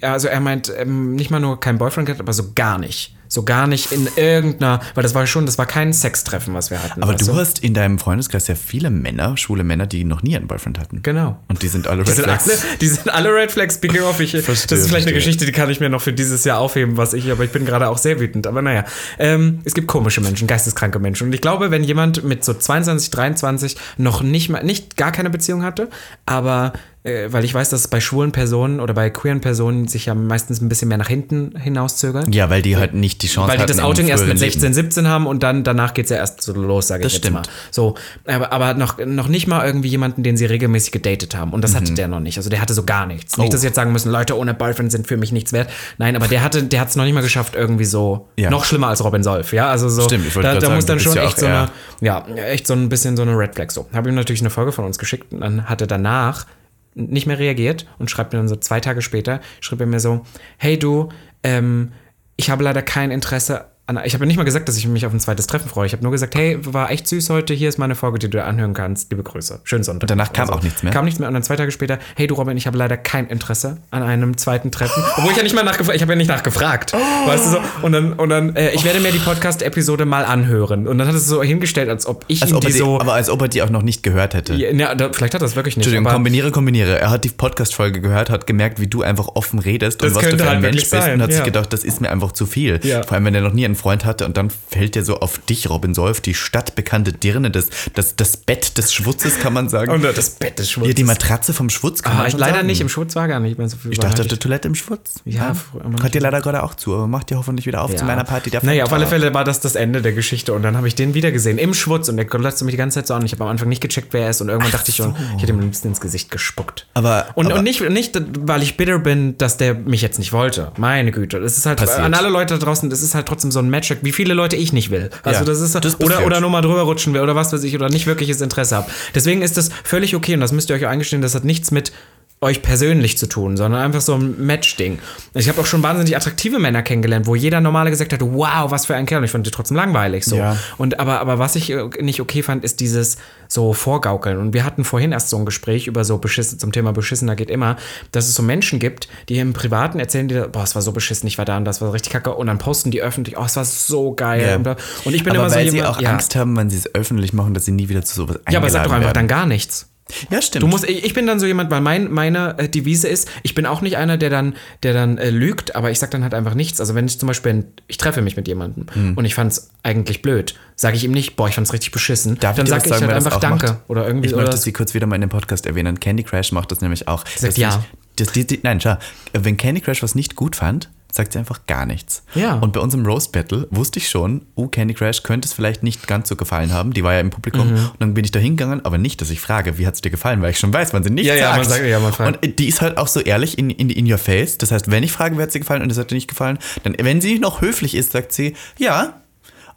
Ja, also er meint ähm, nicht mal nur kein Boyfriend gehabt, aber so gar nicht. So gar nicht in irgendeiner, weil das war schon, das war kein Sextreffen, was wir hatten. Aber du hast in deinem Freundeskreis ja viele Männer, schwule Männer, die noch nie einen Boyfriend hatten. Genau. Und die sind alle Die Red sind, alle, Flags. die sind alle Red Flags. Speaking of, ich, das ist Verstehe, vielleicht eine verstehe. Geschichte, die kann ich mir noch für dieses Jahr aufheben, was ich, aber ich bin gerade auch sehr wütend. Aber naja, ähm, es gibt komische Menschen, geisteskranke Menschen. Und ich glaube, wenn jemand mit so 22, 23 noch nicht mal, nicht gar keine Beziehung hatte, aber weil ich weiß, dass es bei schwulen Personen oder bei queeren Personen sich ja meistens ein bisschen mehr nach hinten hinauszögert. Ja, weil die halt nicht die Chance Weil die das Outing erst mit früheren 16, 17 haben und dann danach geht's ja erst so los, sage ich Das jetzt stimmt. mal. So, aber, aber noch, noch nicht mal irgendwie jemanden, den sie regelmäßig gedatet haben. Und das hatte der noch nicht. Also der hatte so gar nichts. Nicht, Mhm. Oh. dass sie jetzt sagen müssen, Leute ohne Boyfriend sind für mich nichts wert. Nein, aber der hatte, der hat es noch nicht mal geschafft, irgendwie so Ja. noch schlimmer als Robin Solf. Ja, also so. Stimmt, ich wollte da, da sagen, muss dann schon ja echt auch so eine, ja, echt so ein bisschen so eine Red Flag. So, habe ihm natürlich eine Folge von uns geschickt und dann hat er danach nicht mehr reagiert und schreibt mir dann so zwei Tage später, schrieb er mir so, hey du, ähm, ich habe leider kein Interesse ich habe nicht mal gesagt, dass ich mich auf ein zweites Treffen freue. Ich habe nur gesagt, hey, war echt süß heute, hier ist meine Folge, die du anhören kannst. Liebe Grüße. Schönen Sonntag. Und danach kam auch nichts mehr? Kam nichts mehr und dann zwei Tage später, hey du Robin, ich habe leider kein Interesse an einem zweiten Treffen. Obwohl ich ja nicht mal nachgefragt, ich habe ja nicht nachgefragt. Weißt du so? Und dann, und dann äh, ich werde mir die Podcast-Episode mal anhören. Und dann hat es so hingestellt, als ob ich Als ob die die, so. aber als ob er die auch noch nicht gehört hätte. Ja, na, da, vielleicht hat er das wirklich nicht. Entschuldigung, kombiniere, kombiniere. Er hat die Podcast-Folge gehört, hat gemerkt, wie du einfach offen redest und was du für ein halt Mensch bist sein, und hat sich ja. gedacht, das ist mir einfach zu viel. Ja. Vor allem, wenn er noch nie einen Freund hatte und dann fällt er so auf dich, Robin Solf, die stadtbekannte Dirne, das, das, das Bett des Schwutzes, kann man sagen. Und das Bett ist schwul. ja, die Matratze vom Schwutz, kann Ah, man schon leider sagen. nicht, im Schwutz war gar nicht mehr so viel. Ich dachte, der Toilette im Schwutz. Ja, immer Hört ihr leider gerade auch zu, aber macht ihr hoffentlich wieder auf zu meiner Party. Der naja, auf alle. Fälle war das das Ende der Geschichte und dann habe ich den wieder gesehen im Schwutz und der glotzte mich die ganze Zeit so an. Ich habe am Anfang nicht gecheckt, wer er ist und irgendwann dachte ich schon, ich hätte ihm ein bisschen ins Gesicht gespuckt. Aber- und, aber- und nicht, nicht, weil ich bitter bin, dass der mich jetzt nicht wollte. Meine Güte, das ist halt Passiert. an alle Leute da draußen, das ist halt trotzdem so ein Matchup, wie viele Leute ich nicht will. Also Ja, das ist das oder oder nur mal drüber rutschen will oder was weiß ich oder nicht wirkliches Interesse habe. Deswegen ist das völlig okay und das müsst ihr euch auch eingestehen, das hat nichts mit euch persönlich zu tun, sondern einfach so ein Match-Ding. Ich habe auch schon wahnsinnig attraktive Männer kennengelernt, wo jeder normale gesagt hat, wow, was für ein Kerl. Und ich fand die trotzdem langweilig so. Ja. Und aber, aber was ich äh, nicht okay fand, ist dieses so Vorgaukeln. Und wir hatten vorhin erst so ein Gespräch über so beschissen, zum Thema beschissener geht immer, dass es so Menschen gibt, die im Privaten erzählen dir, boah, es war so beschissen, ich war da und das war richtig kacke. Und dann posten die öffentlich, oh, es war so geil. Ja. Und, da- und ich bin aber immer so weil jemand. sie auch ja. Angst haben, wenn sie es öffentlich machen, dass sie nie wieder zu sowas eingeladen ja, aber sag doch einfach werden. dann gar nichts. Ja, stimmt. Du musst, ich ich bin dann so jemand, weil mein, meine äh, Devise ist, ich bin auch nicht einer, der dann, der dann äh, lügt, aber ich sag dann halt einfach nichts. Also wenn ich zum Beispiel, ich treffe mich mit jemandem Hm. und ich fand's eigentlich blöd, sage ich ihm nicht, boah, ich fand's richtig beschissen. Darf dann ich dir sag was ich sagen, halt einfach Danke macht? oder irgendwie Ich oder möchte sie kurz wieder mal in dem Podcast erwähnen. Candy Crash macht das nämlich auch. Sagt ja. nicht- Das, die, die, nein, schau. Wenn Candy Crash was nicht gut fand, sagt sie einfach gar nichts. Ja. Und bei unserem Roast Battle wusste ich schon, oh, Candy Crash könnte es vielleicht nicht ganz so gefallen haben. Die war ja im Publikum. Mhm. Und dann bin ich da hingegangen, aber nicht, dass ich frage, wie hat es dir gefallen, weil ich schon weiß, wann sie nicht Ja, ja, sagt. man sagt- ja, man fragt. und die ist halt auch so ehrlich in, in, in your face. Das heißt, wenn ich frage, wie hat sie gefallen und es hat dir nicht gefallen, dann, wenn sie noch höflich ist, sagt sie, ja.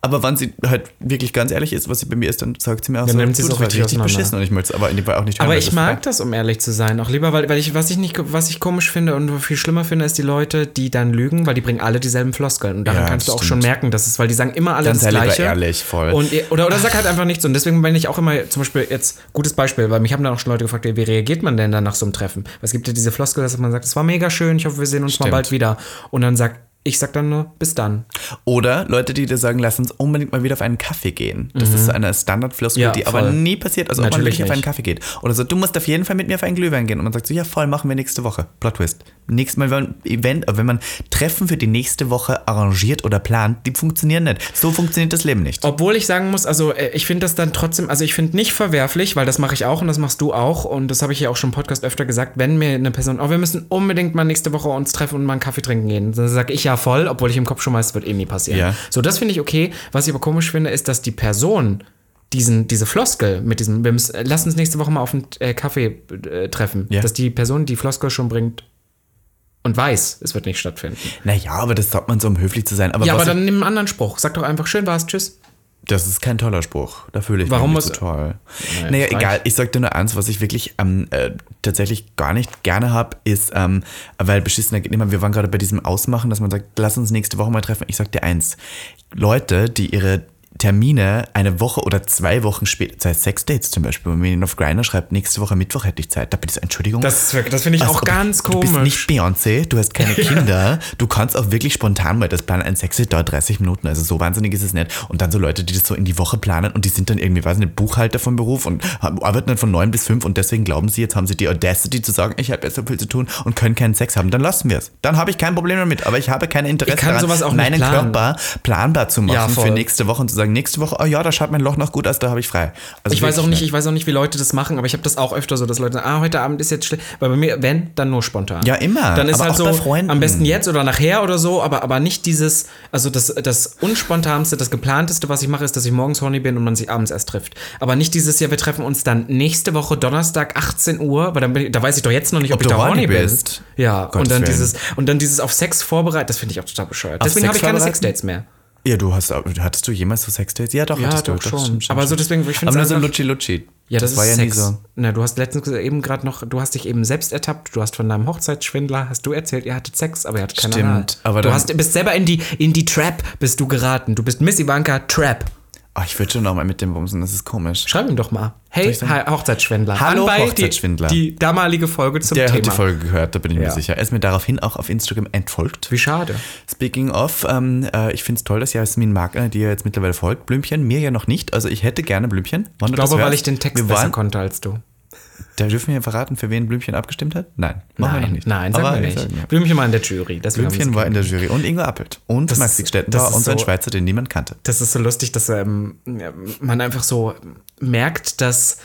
Aber wenn sie halt wirklich ganz ehrlich ist, was sie bei mir ist, dann sagt sie mir auch Dann so, nimmt sie es auch richtig richtig beschissen und ich möchte es aber in dem Fall auch nicht hören, Aber ich das mag das, um ehrlich zu sein, auch lieber, weil, weil ich, was ich nicht, was ich komisch finde und viel schlimmer finde, ist die Leute, die dann lügen, weil die bringen alle dieselben Floskeln. Und daran Ja, kannst du auch stimmt. schon merken, dass es, weil die sagen immer alle Dann das sei lieber Gleiche. ehrlich, voll. Und, oder, oder sag halt einfach nichts. Und deswegen bin ich auch immer, zum Beispiel jetzt, gutes Beispiel, weil mich haben dann auch schon Leute gefragt, wie reagiert man denn dann nach so einem Treffen? Weil Es gibt ja diese Floskel, dass man sagt, es war mega schön, ich hoffe, wir sehen uns mal Stimmt. bald wieder. Und dann sagt, ich sag dann nur, bis dann. Oder Leute, die dir sagen, lass uns unbedingt mal wieder auf einen Kaffee gehen. Das ist eine Standardfloskel, Mhm. Ja, die aber voll. nie passiert. Also ob man Natürlich wirklich auf einen nicht. Kaffee geht. Oder so, du musst auf jeden Fall mit mir auf einen Glühwein gehen. Und man sagt so, ja voll, machen wir nächste Woche. Plot Twist. Nächstes Mal, wenn man Event, äh, wenn man Treffen für die nächste Woche arrangiert oder plant, die funktionieren nicht. So funktioniert das Leben nicht. Obwohl ich sagen muss, also äh, ich finde das dann trotzdem, also ich finde nicht verwerflich, weil das mache ich auch und das machst du auch und das habe ich ja auch schon im Podcast öfter gesagt, wenn mir eine Person, oh, wir müssen unbedingt mal nächste Woche uns treffen und mal einen Kaffee trinken gehen, dann sage ich ja voll, obwohl ich im Kopf schon weiß, es wird eh nie passieren. Ja. So, das finde ich okay. Was ich aber komisch finde, ist, dass die Person diesen, diese Floskel mit diesem, wir müssen, lass uns nächste Woche mal auf einen äh, Kaffee äh, treffen, Ja. dass die Person die Floskel schon bringt und weiß, es wird nicht stattfinden. Naja, aber das sagt man so, um höflich zu sein. Aber, Ja, aber dann nimm einen anderen Spruch. Sag doch einfach, schön war's, tschüss. Das ist kein toller Spruch. Da fühle ich Warum mich nicht so toll. Naja, Naja, egal. Ich sag dir nur eins, was ich wirklich ähm, äh, tatsächlich gar nicht gerne habe, ist, ähm, weil beschissener geht immer, wir waren gerade bei diesem Ausmachen, dass man sagt, lass uns nächste Woche mal treffen. Ich sag dir eins. Leute, die ihre Termine eine Woche oder zwei Wochen später, das heißt Sexdates zum Beispiel, wenn man auf Grindr schreibt, nächste Woche Mittwoch hätte ich Zeit, da bitte Entschuldigung. Das, das finde ich Als auch ganz Du bist komisch. nicht Beyoncé, du hast keine Kinder, du kannst auch wirklich spontan mal das planen. Ein Sexy dauert 30 Minuten, also so wahnsinnig ist es nicht. Und dann so Leute, die das so in die Woche planen und die sind dann irgendwie, weiß nicht, Buchhalter vom Beruf und arbeiten dann von 9 bis 5 und deswegen glauben sie, jetzt haben sie die Audacity zu sagen, ich habe jetzt so viel zu tun und können keinen Sex haben. Dann lassen wir es. Dann habe ich kein Problem damit, aber ich habe kein Interesse Ich daran, meinen planen. Körper planbar zu machen Ja, für nächste Woche und zu sagen, nächste Woche, oh ja, da schaut mein Loch noch gut aus, da habe ich frei. Also Ich weiß auch nicht, ich weiß auch nicht, wie Leute das machen, aber ich habe das auch öfter so, dass Leute sagen, ah, heute Abend ist jetzt schlecht. Weil bei mir, wenn, dann nur spontan. Ja, immer. Dann ist Aber halt so, am besten jetzt oder nachher oder so, aber, aber nicht dieses, also das, das unspontanste, das geplanteste, was ich mache, ist, dass ich morgens horny bin und man sich abends erst trifft. Aber nicht dieses, ja, wir treffen uns dann nächste Woche Donnerstag 18 Uhr, weil dann bin ich, da weiß ich doch jetzt noch nicht, ob, Ob ich du da horny bin. bist. Ja, Gottes und dann Willen. dieses, und dann dieses auf Sex vorbereitet, das finde ich auch total bescheuert. Deswegen Sex habe ich keine? Sexdates mehr. Ja, du hast, hattest du jemals so Sexdates? Ja, doch, Ja, hattest doch du. schon. stimmt, stimmt, Aber so deswegen, ich finde Aber nur es so einfach- Lutschi-Lutschi. Ja, das, war ist ja Sex. nie so. Na, du hast letztens eben gerade noch, du hast dich eben selbst ertappt. Du hast von deinem Hochzeitsschwindler, hast du erzählt, ihr hattet Sex, aber ihr hattet keine Stimmt, Ahnung. aber du hast, bist selber in die, in die Trap bist du geraten. Du bist Miss Ivanka Trap. Oh, ich würde schon noch mal mit dem bumsen, das ist komisch. Schreib ihm doch mal. Hey, Hochzeitsschwindler. Hallo, Anbei Hochzeitsschwindler. Die, die damalige Folge zum Der Thema. hat die Folge gehört, da bin ich mir Ja. sicher. Er ist mir daraufhin auch auf Instagram entfolgt. Wie schade. Speaking of, ähm, äh, ich finde es toll, dass Jasmin Magner dir jetzt mittlerweile folgt. Blümchen, mir ja noch nicht. Also ich hätte gerne Blümchen. Wann Ich glaube, weil ich den Text besser waren, konnte als du. Da dürfen wir verraten, für wen Blümchen abgestimmt hat? Nein, machen wir noch Nein, nicht. nein, sagen Aber wir wir nicht. sagen, ja. Blümchen war in der Jury. wir Blümchen war in der Jury und Ingo Appelt. Und Das- Max Siegstetten das war und so ein Schweizer, den niemand kannte. Das ist so lustig, dass ähm, man einfach so merkt, dass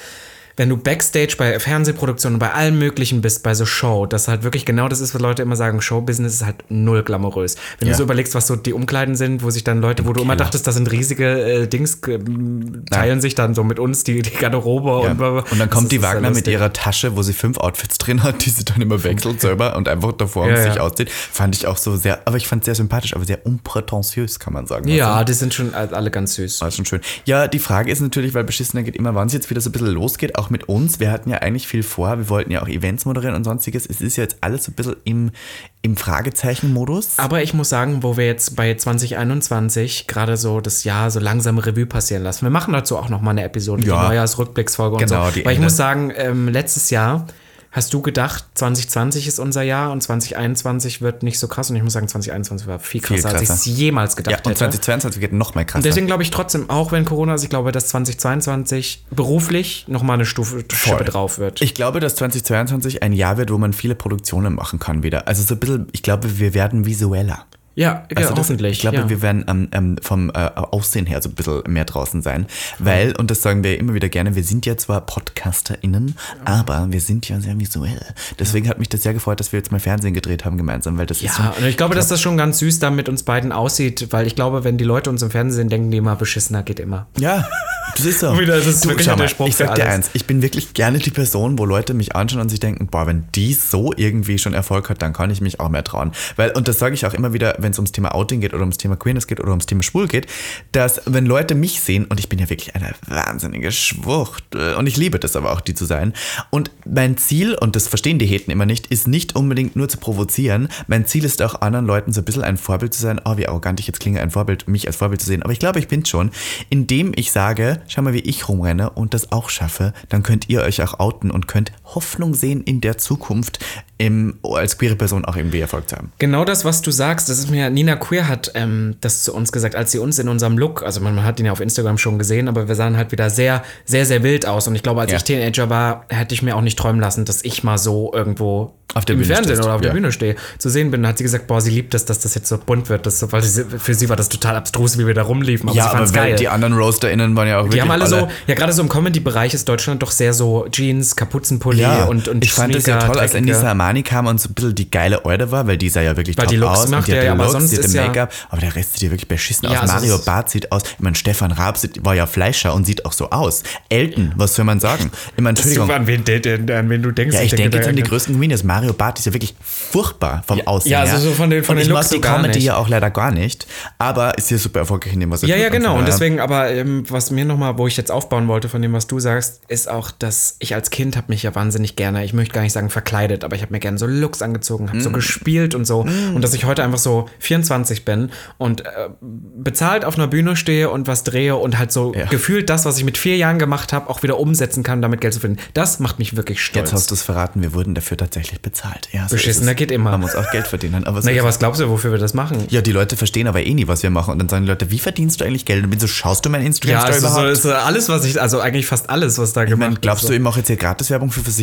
wenn du Backstage bei Fernsehproduktionen, bei allem Möglichen bist, bei so Show, dass halt wirklich genau das ist, was Leute immer sagen, Showbusiness ist halt null glamourös. Wenn Ja. du so überlegst, was so die Umkleiden sind, wo sich dann Leute, wo du immer dachtest, das sind riesige äh, Dings, äh, teilen sich dann so mit uns die, die Garderobe Ja. und, Und dann kommt das die Wagner mit ihrer Tasche, wo sie fünf Outfits drin hat, die sie dann immer wechselt selber und einfach davor Ja, sich ja. auszieht. Fand ich auch so sehr, aber ich fand es sehr sympathisch, aber sehr unprätentiös, kann man sagen. Ja, die sind schon alle ganz süß. war schon schön. Ja, die Frage ist natürlich, weil beschissener geht immer, wann es jetzt wieder so ein bisschen losgeht, auch auch mit uns. Wir hatten ja eigentlich viel vor. Wir wollten ja auch Events moderieren und sonstiges. Es ist ja jetzt alles so ein bisschen im, im Fragezeichen-Modus. Aber ich muss sagen, wo wir jetzt bei 2021 gerade so das Jahr so langsam Revue passieren lassen. Wir machen dazu auch noch mal eine Episode, Ja. die Neujahrsrückblicksfolge Genau, und so. die Weil ich Ende. muss sagen, ähm, letztes Jahr hast du gedacht, 2020 ist unser Jahr und 2021 wird nicht so krass. Und ich muss sagen, 2021 war viel Viel krasser, als ich es krasser. jemals gedacht Ja, und hätte. 2022 geht noch mal krasser. Deswegen glaube ich trotzdem, auch wenn Corona ist, ich glaube, dass 2022 beruflich nochmal eine Stufe Schippe drauf wird. Ich glaube, dass 2022 ein Jahr wird, wo man viele Produktionen machen kann wieder. Also so ein bisschen, ich glaube, wir werden visueller. Ja, ja Also das-. Ich glaube, ja. wir werden ähm, ähm, vom äh, Aussehen her so ein bisschen mehr draußen sein. Weil, und das sagen wir immer wieder gerne, wir sind ja zwar PodcasterInnen, aber wir sind ja sehr visuell. Deswegen hat mich das sehr gefreut, dass wir jetzt mal Fernsehen gedreht haben gemeinsam, weil das ist so, Ja, und ich glaube, dass das schon ganz süß da mit uns beiden aussieht, weil ich glaube, wenn die Leute uns im Fernsehen denken, die immer beschissener geht immer. Ja, das ist so. Wieder, das ist wirklich schau der mal, Spruch ich sag dir alles. eins, ich bin wirklich gerne die Person, wo Leute mich anschauen und sich denken, boah, wenn die so irgendwie schon Erfolg hat, dann kann ich mich auch mehr trauen. Weil, und das sage ich auch immer wieder, wenn es ums Thema Outing geht oder ums Thema Queerness geht oder ums Thema Schwul geht, dass wenn Leute mich sehen, und ich bin ja wirklich eine wahnsinnige Schwuchtel, und ich liebe das aber auch, die zu sein, und mein Ziel, und das verstehen die Heten immer nicht, ist nicht unbedingt nur zu provozieren, mein Ziel ist auch anderen Leuten so ein bisschen ein Vorbild zu sein, oh, wie arrogant ich jetzt klinge, ein Vorbild, mich als Vorbild zu sehen, aber ich glaube, ich bin schon, indem ich sage, schau mal, wie ich rumrenne und das auch schaffe, dann könnt ihr euch auch outen und könnt Hoffnung sehen in der Zukunft, im, als queere Person auch irgendwie Erfolg zu haben. Genau das, was du sagst, das ist mir, Nina Queer hat ähm, das zu uns gesagt, als sie uns in unserem Look, also man, man hat ihn ja auf Instagram schon gesehen, aber wir sahen halt wieder sehr, sehr, sehr wild aus. Und ich glaube, als Ja. ich Teenager war, hätte ich mir auch nicht träumen lassen, dass ich mal so irgendwo Auf der im Bühne Fernsehen stehst, oder auf der ja. Bühne stehe. Zu sehen bin, hat sie gesagt, boah, sie liebt es, dass das jetzt so bunt wird. Das, weil sie, für sie war das total abstrus, wie wir da rumliefen. Aber fand's weil geil. die anderen RoasterInnen waren ja auch Die wirklich haben alle, so, ja, gerade so im Comedy-Bereich ist Deutschland doch sehr so Jeans, Kapuzenpulli Ja, und, und ich fand das ja toll, als Anissa Armani kam und so ein bisschen die geile Eure war, weil die sah ja wirklich Weil top die Looks aus. macht, und die hat ja, Looks, sonst die hat ist den ja- Make-up, aber der Rest sieht ja wirklich beschissen Ja, aus. also Mario es- Barth sieht aus, ich meine, Stefan Raab sieht, war ja Fleischer und sieht auch so aus. Elton, was soll man sagen? Ich meine, Entschuldigung. an wen, an wen du denkst. Ja, ich denke da- jetzt an die größten Comedians. Mario Barth ist ja wirklich furchtbar vom Aussehen ja, also so von den- von und den ich Looks mag die Comedy ja auch leider gar nicht, aber ist ja super erfolgreich in dem, was er Ja, ja, genau. Und deswegen, aber ähm, was mir nochmal, wo ich jetzt aufbauen wollte von dem, was du sagst, ist auch, dass ich als Kind habe mich ja wahnsinnig gerne, ich möchte gar nicht sagen verkleidet, aber ich habe mir gerne so Looks angezogen, habe so gespielt und so. Und dass ich heute einfach so 24 bin und äh, bezahlt auf einer Bühne stehe und was drehe und halt so Ja. gefühlt das, was ich mit vier Jahren gemacht habe, auch wieder umsetzen kann, damit Geld zu finden. Das macht mich wirklich stolz. Jetzt hast du es verraten, wir wurden dafür tatsächlich bezahlt. Ja, so Beschissener ist es. geht immer. Man muss auch Geld verdienen. Aber so naja, was glaubst du, wofür wir das machen? Ja, die Leute verstehen aber eh nie, was wir machen. Und dann sagen die Leute, wie verdienst du eigentlich Geld? Und bin so, schaust du mein Ja, Instagram-Story also so, überhaupt? ist, äh, alles, was ich, also eigentlich fast alles, was da ich gemacht wird. glaubst so. du, ich mache jetzt hier Gratiswerbung für Versicherungen?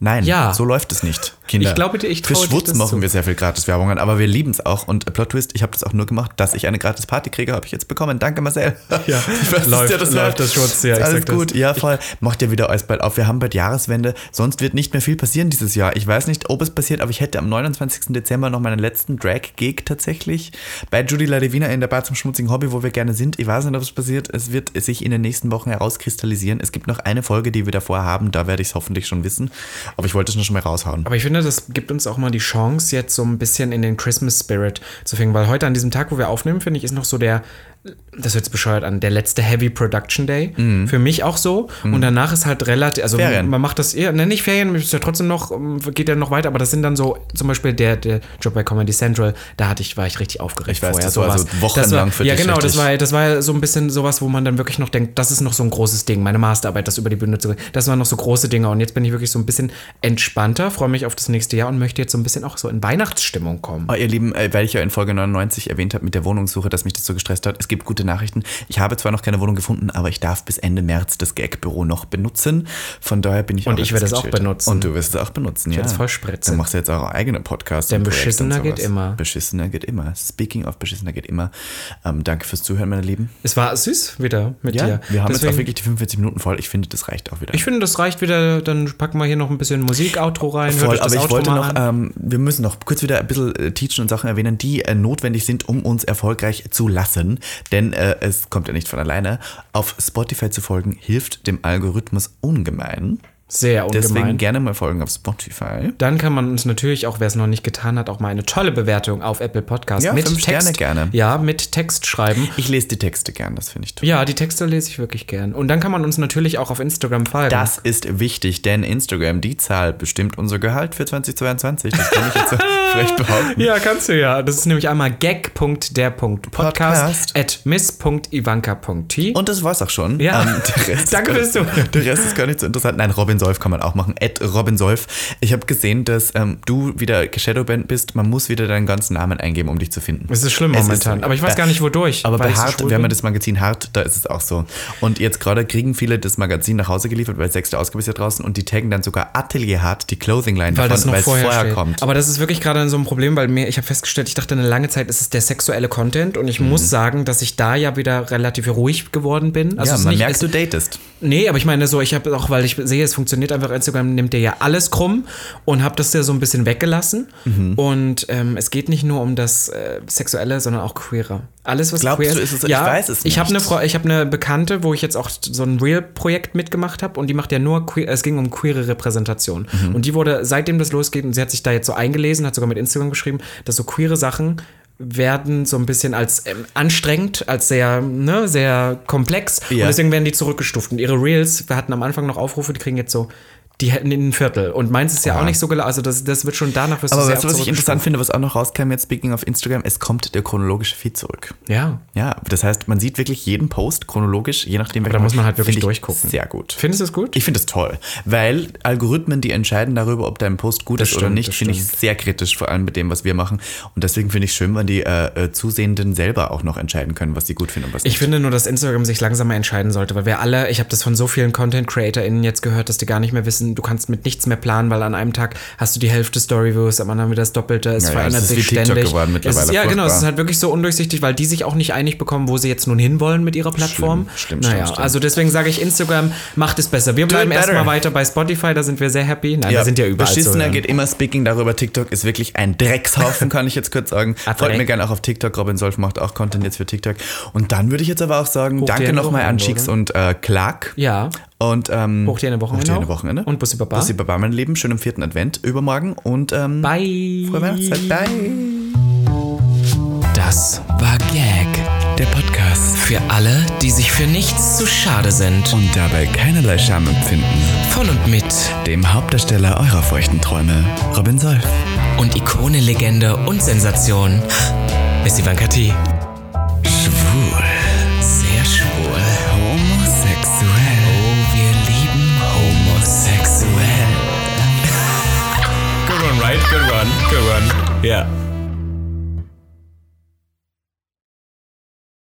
Nein, Ja. so läuft es nicht, Kinder. Ich glaube dir, ich Für traue dir Schwutz das machen zu. wir sehr viel Gratiswerbungen, aber wir lieben es auch. Und Plot Twist, ich habe das auch nur gemacht, dass ich eine gratis Party kriege, habe ich jetzt bekommen. Danke, Marcel. Ja, weiß, läuft- der das läuft hört. das Schwutz, ja, alles sag das. gut, ja voll. Macht ja wieder alles bald auf. Wir haben bald Jahreswende, sonst wird nicht mehr viel passieren dieses Jahr. Ich weiß nicht, ob es passiert, aber ich hätte am 29. Dezember noch meinen letzten Drag-Gig tatsächlich bei Judy Ladivina in der Bar zum schmutzigen Hobby, wo wir gerne sind. Ich weiß nicht, ob es passiert. Es wird sich in den nächsten Wochen herauskristallisieren. Es gibt noch eine Folge, die wir davor haben, da werde ich es hoffentlich schon wissen. Aber ich wollte es nur schon mal raushauen. Aber ich finde, das gibt uns auch mal die Chance, jetzt so ein bisschen in den Christmas Spirit zu finden, weil heute an diesem Tag, wo wir aufnehmen, finde ich, ist noch so der, das hört sich bescheuert an, der letzte Heavy Production Day. Für mich auch so. Und danach ist halt relativ, also Mhm. Ferien. man macht das eher, ne, nicht Ferien, ist ja trotzdem noch, geht ja noch weiter, aber das sind dann so, zum Beispiel der, der Job bei Comedy Central, da hatte ich, war ich richtig aufgeregt Ich weiß, vorher. das war sowas. so wochenlang war, für Ja, dich genau, das war, das war so ein bisschen sowas, wo man dann wirklich noch denkt, das ist noch so ein großes Ding, meine Masterarbeit, das über die Bühne zu bringen. Das waren noch so große Dinge und jetzt bin ich wirklich so ein bisschen entspannter, freue mich auf das nächste Jahr und möchte jetzt so ein bisschen auch so in Weihnachtsstimmung kommen. Oh, ihr Lieben, äh, weil ich ja in Folge 99 erwähnt habe mit der Wohnungssuche, dass mich das so gestresst hat. Es gibt gute Nachrichten. Ich habe zwar noch keine Wohnung gefunden, aber ich darf bis Ende März das Gag-Büro noch benutzen. Von daher bin ich Und ich jetzt werde es auch benutzen. Und du wirst es auch benutzen, ja. werde es voll spritzen. Dann machst du jetzt auch eigene Podcast. Denn beschissener geht immer. Beschissener geht immer. Speaking of beschissener geht immer. Ähm, danke fürs Zuhören, meine Lieben. Es war süß wieder mit Ja, dir. wir haben jetzt Deswegen- auch wirklich die 45 Minuten voll. Ich finde, das reicht auch wieder. Ich finde, das reicht wieder. Dann packen wir hier noch ein bisschen Musik-Outro rein. Voll, aber ich Outro wollte mal noch, ähm, wir müssen noch kurz wieder ein bisschen äh, teachen und Sachen erwähnen, die äh, notwendig sind, um uns erfolgreich zu lassen. Denn äh, es kommt ja nicht von alleine. Auf Spotify zu folgen hilft dem Algorithmus ungemein. Sehr ungemein. Deswegen gerne mal folgen auf Spotify. Dann kann man uns natürlich auch, wer es noch nicht getan hat, auch mal eine tolle Bewertung auf Apple Podcast Ja, mit fünf Text Sterne gerne. Ja, mit Text schreiben. Ich lese die Texte gern, das finde ich toll. Ja, die Texte lese ich wirklich gern. Und dann kann man uns natürlich auch auf Instagram folgen. Das ist wichtig, denn Instagram, die Zahl bestimmt unser Gehalt für 2022. Das kann ich jetzt frech behaupten. ja, kannst du ja. Das ist nämlich einmal gag.der.podcast Podcast. at miss.ivanka.t. Und das war's auch schon. Ja. Ähm, Danke fürs Zuhören. Der Rest ist gar nicht so interessant. Nein, Robin Solf kann man auch machen. At Robin Solf. Ich habe gesehen, dass ähm, du wieder Shadowband bist. Man muss wieder deinen ganzen Namen eingeben, um dich zu finden. Es ist schlimm Es ist momentan. so. aber ich weiß gar nicht, wodurch. Aber bei Hart, wir haben ja das Magazin Hart, da ist es auch so. Und jetzt gerade kriegen viele das Magazin nach Hause geliefert, weil sechste Ausgabe ist ja draußen und die taggen dann sogar Atelier Hart, die Clothing Line weil das noch weil vorher, vorher kommt. Aber das ist wirklich gerade so ein Problem, weil mir, ich habe festgestellt, ich dachte eine lange Zeit, ist es der sexuelle Content und ich muss sagen, dass ich da ja wieder relativ ruhig geworden bin. Also ja, ist man nicht, merkt, es, du datest. Nee, aber ich meine so, ich habe auch, weil ich sehe, es funktioniert einfach, Instagram nimmt dir ja alles krumm und habe das ja so ein bisschen weggelassen. Mhm. Und ähm, es geht nicht nur um das äh, Sexuelle, sondern auch Queere. Alles, was Glaubst queer du, ist es- ich weiß es Ich habe nicht. eine Frau, ich habe eine Bekannte, wo ich jetzt auch so ein Real-Projekt mitgemacht habe und die macht ja nur queer, es ging um queere Repräsentation. Mhm. Und die wurde, seitdem das losgeht, und sie hat sich da jetzt so eingelesen, hat sogar mit Instagram geschrieben, dass so queere Sachen werden so ein bisschen als ähm, anstrengend, als sehr, ne, sehr komplex Ja. und deswegen werden die zurückgestuft. Und ihre Reels, wir hatten am Anfang noch Aufrufe, die kriegen jetzt so, die hätten in ein Viertel. Und meins ist ja auch nicht so gelaufen, also das, das wird schon danach wirst Aber sehr weißt du, was ich interessant finde, was auch noch rauskam jetzt, speaking of Instagram, es kommt der chronologische Feed zurück. Ja. Ja, das heißt, man sieht wirklich jeden Post chronologisch, je nachdem, da muss man halt wirklich ich durchgucken. Sehr gut. Findest du es gut? Ich finde es toll, weil Algorithmen, die entscheiden darüber, ob dein Post gut Das ist oder stimmt, nicht, das finde ich sehr kritisch, vor allem mit dem, was wir machen. Und deswegen finde ich schön, wenn die äh, äh, Zusehenden selber auch noch entscheiden können, was sie gut finden und was Ich nicht. finde nur, dass Instagram sich langsam mal entscheiden sollte, weil wir alle, ich habe das von so vielen Content-CreatorInnen jetzt gehört, dass die gar nicht mehr wissen, du kannst mit nichts mehr planen, weil an einem Tag hast du die Hälfte Story-Views, am anderen wieder das Doppelte, es Ja, ja, verändert es ist sich ständig. geworden es ist, mittlerweile, ja, genau, es ist halt wirklich so undurchsichtig, weil die sich auch nicht einig bekommen, wo sie jetzt nun hinwollen mit ihrer Plattform. Stimmt, stimmt, naja, stimmt, also deswegen sage ich, Instagram macht es besser. Wir bleiben erstmal weiter bei Spotify, da sind wir sehr happy. Nein, wir sind ja überall Beschissener geht immer Speaking darüber. TikTok ist wirklich ein Dreckshaufen, kann ich jetzt kurz sagen. Ah, Folgt mir gerne auch auf TikTok. Robin Solf macht auch Content jetzt für TikTok. Und dann würde ich jetzt aber auch sagen, Hoch danke nochmal an Cheeks und äh, Clark. Ja, Und ähm, Hoch dir eine Wochenende Hoch dir eine auch. Wochenende. Und Bussi Baba. Bussi Baba, mein Lieben. Schönen vierten Advent übermorgen. Und ähm, bye. frohe Weihnachtszeit. Bye. Das war Gag. Der Podcast. Für alle, die sich für nichts zu schade sind. Und dabei keinerlei Scham empfinden. Von und mit Dem Hauptdarsteller eurer feuchten Träume, Robin Solf. und Ikone, Legende und Sensation ist Ivanka T. Schwul. Good one, right?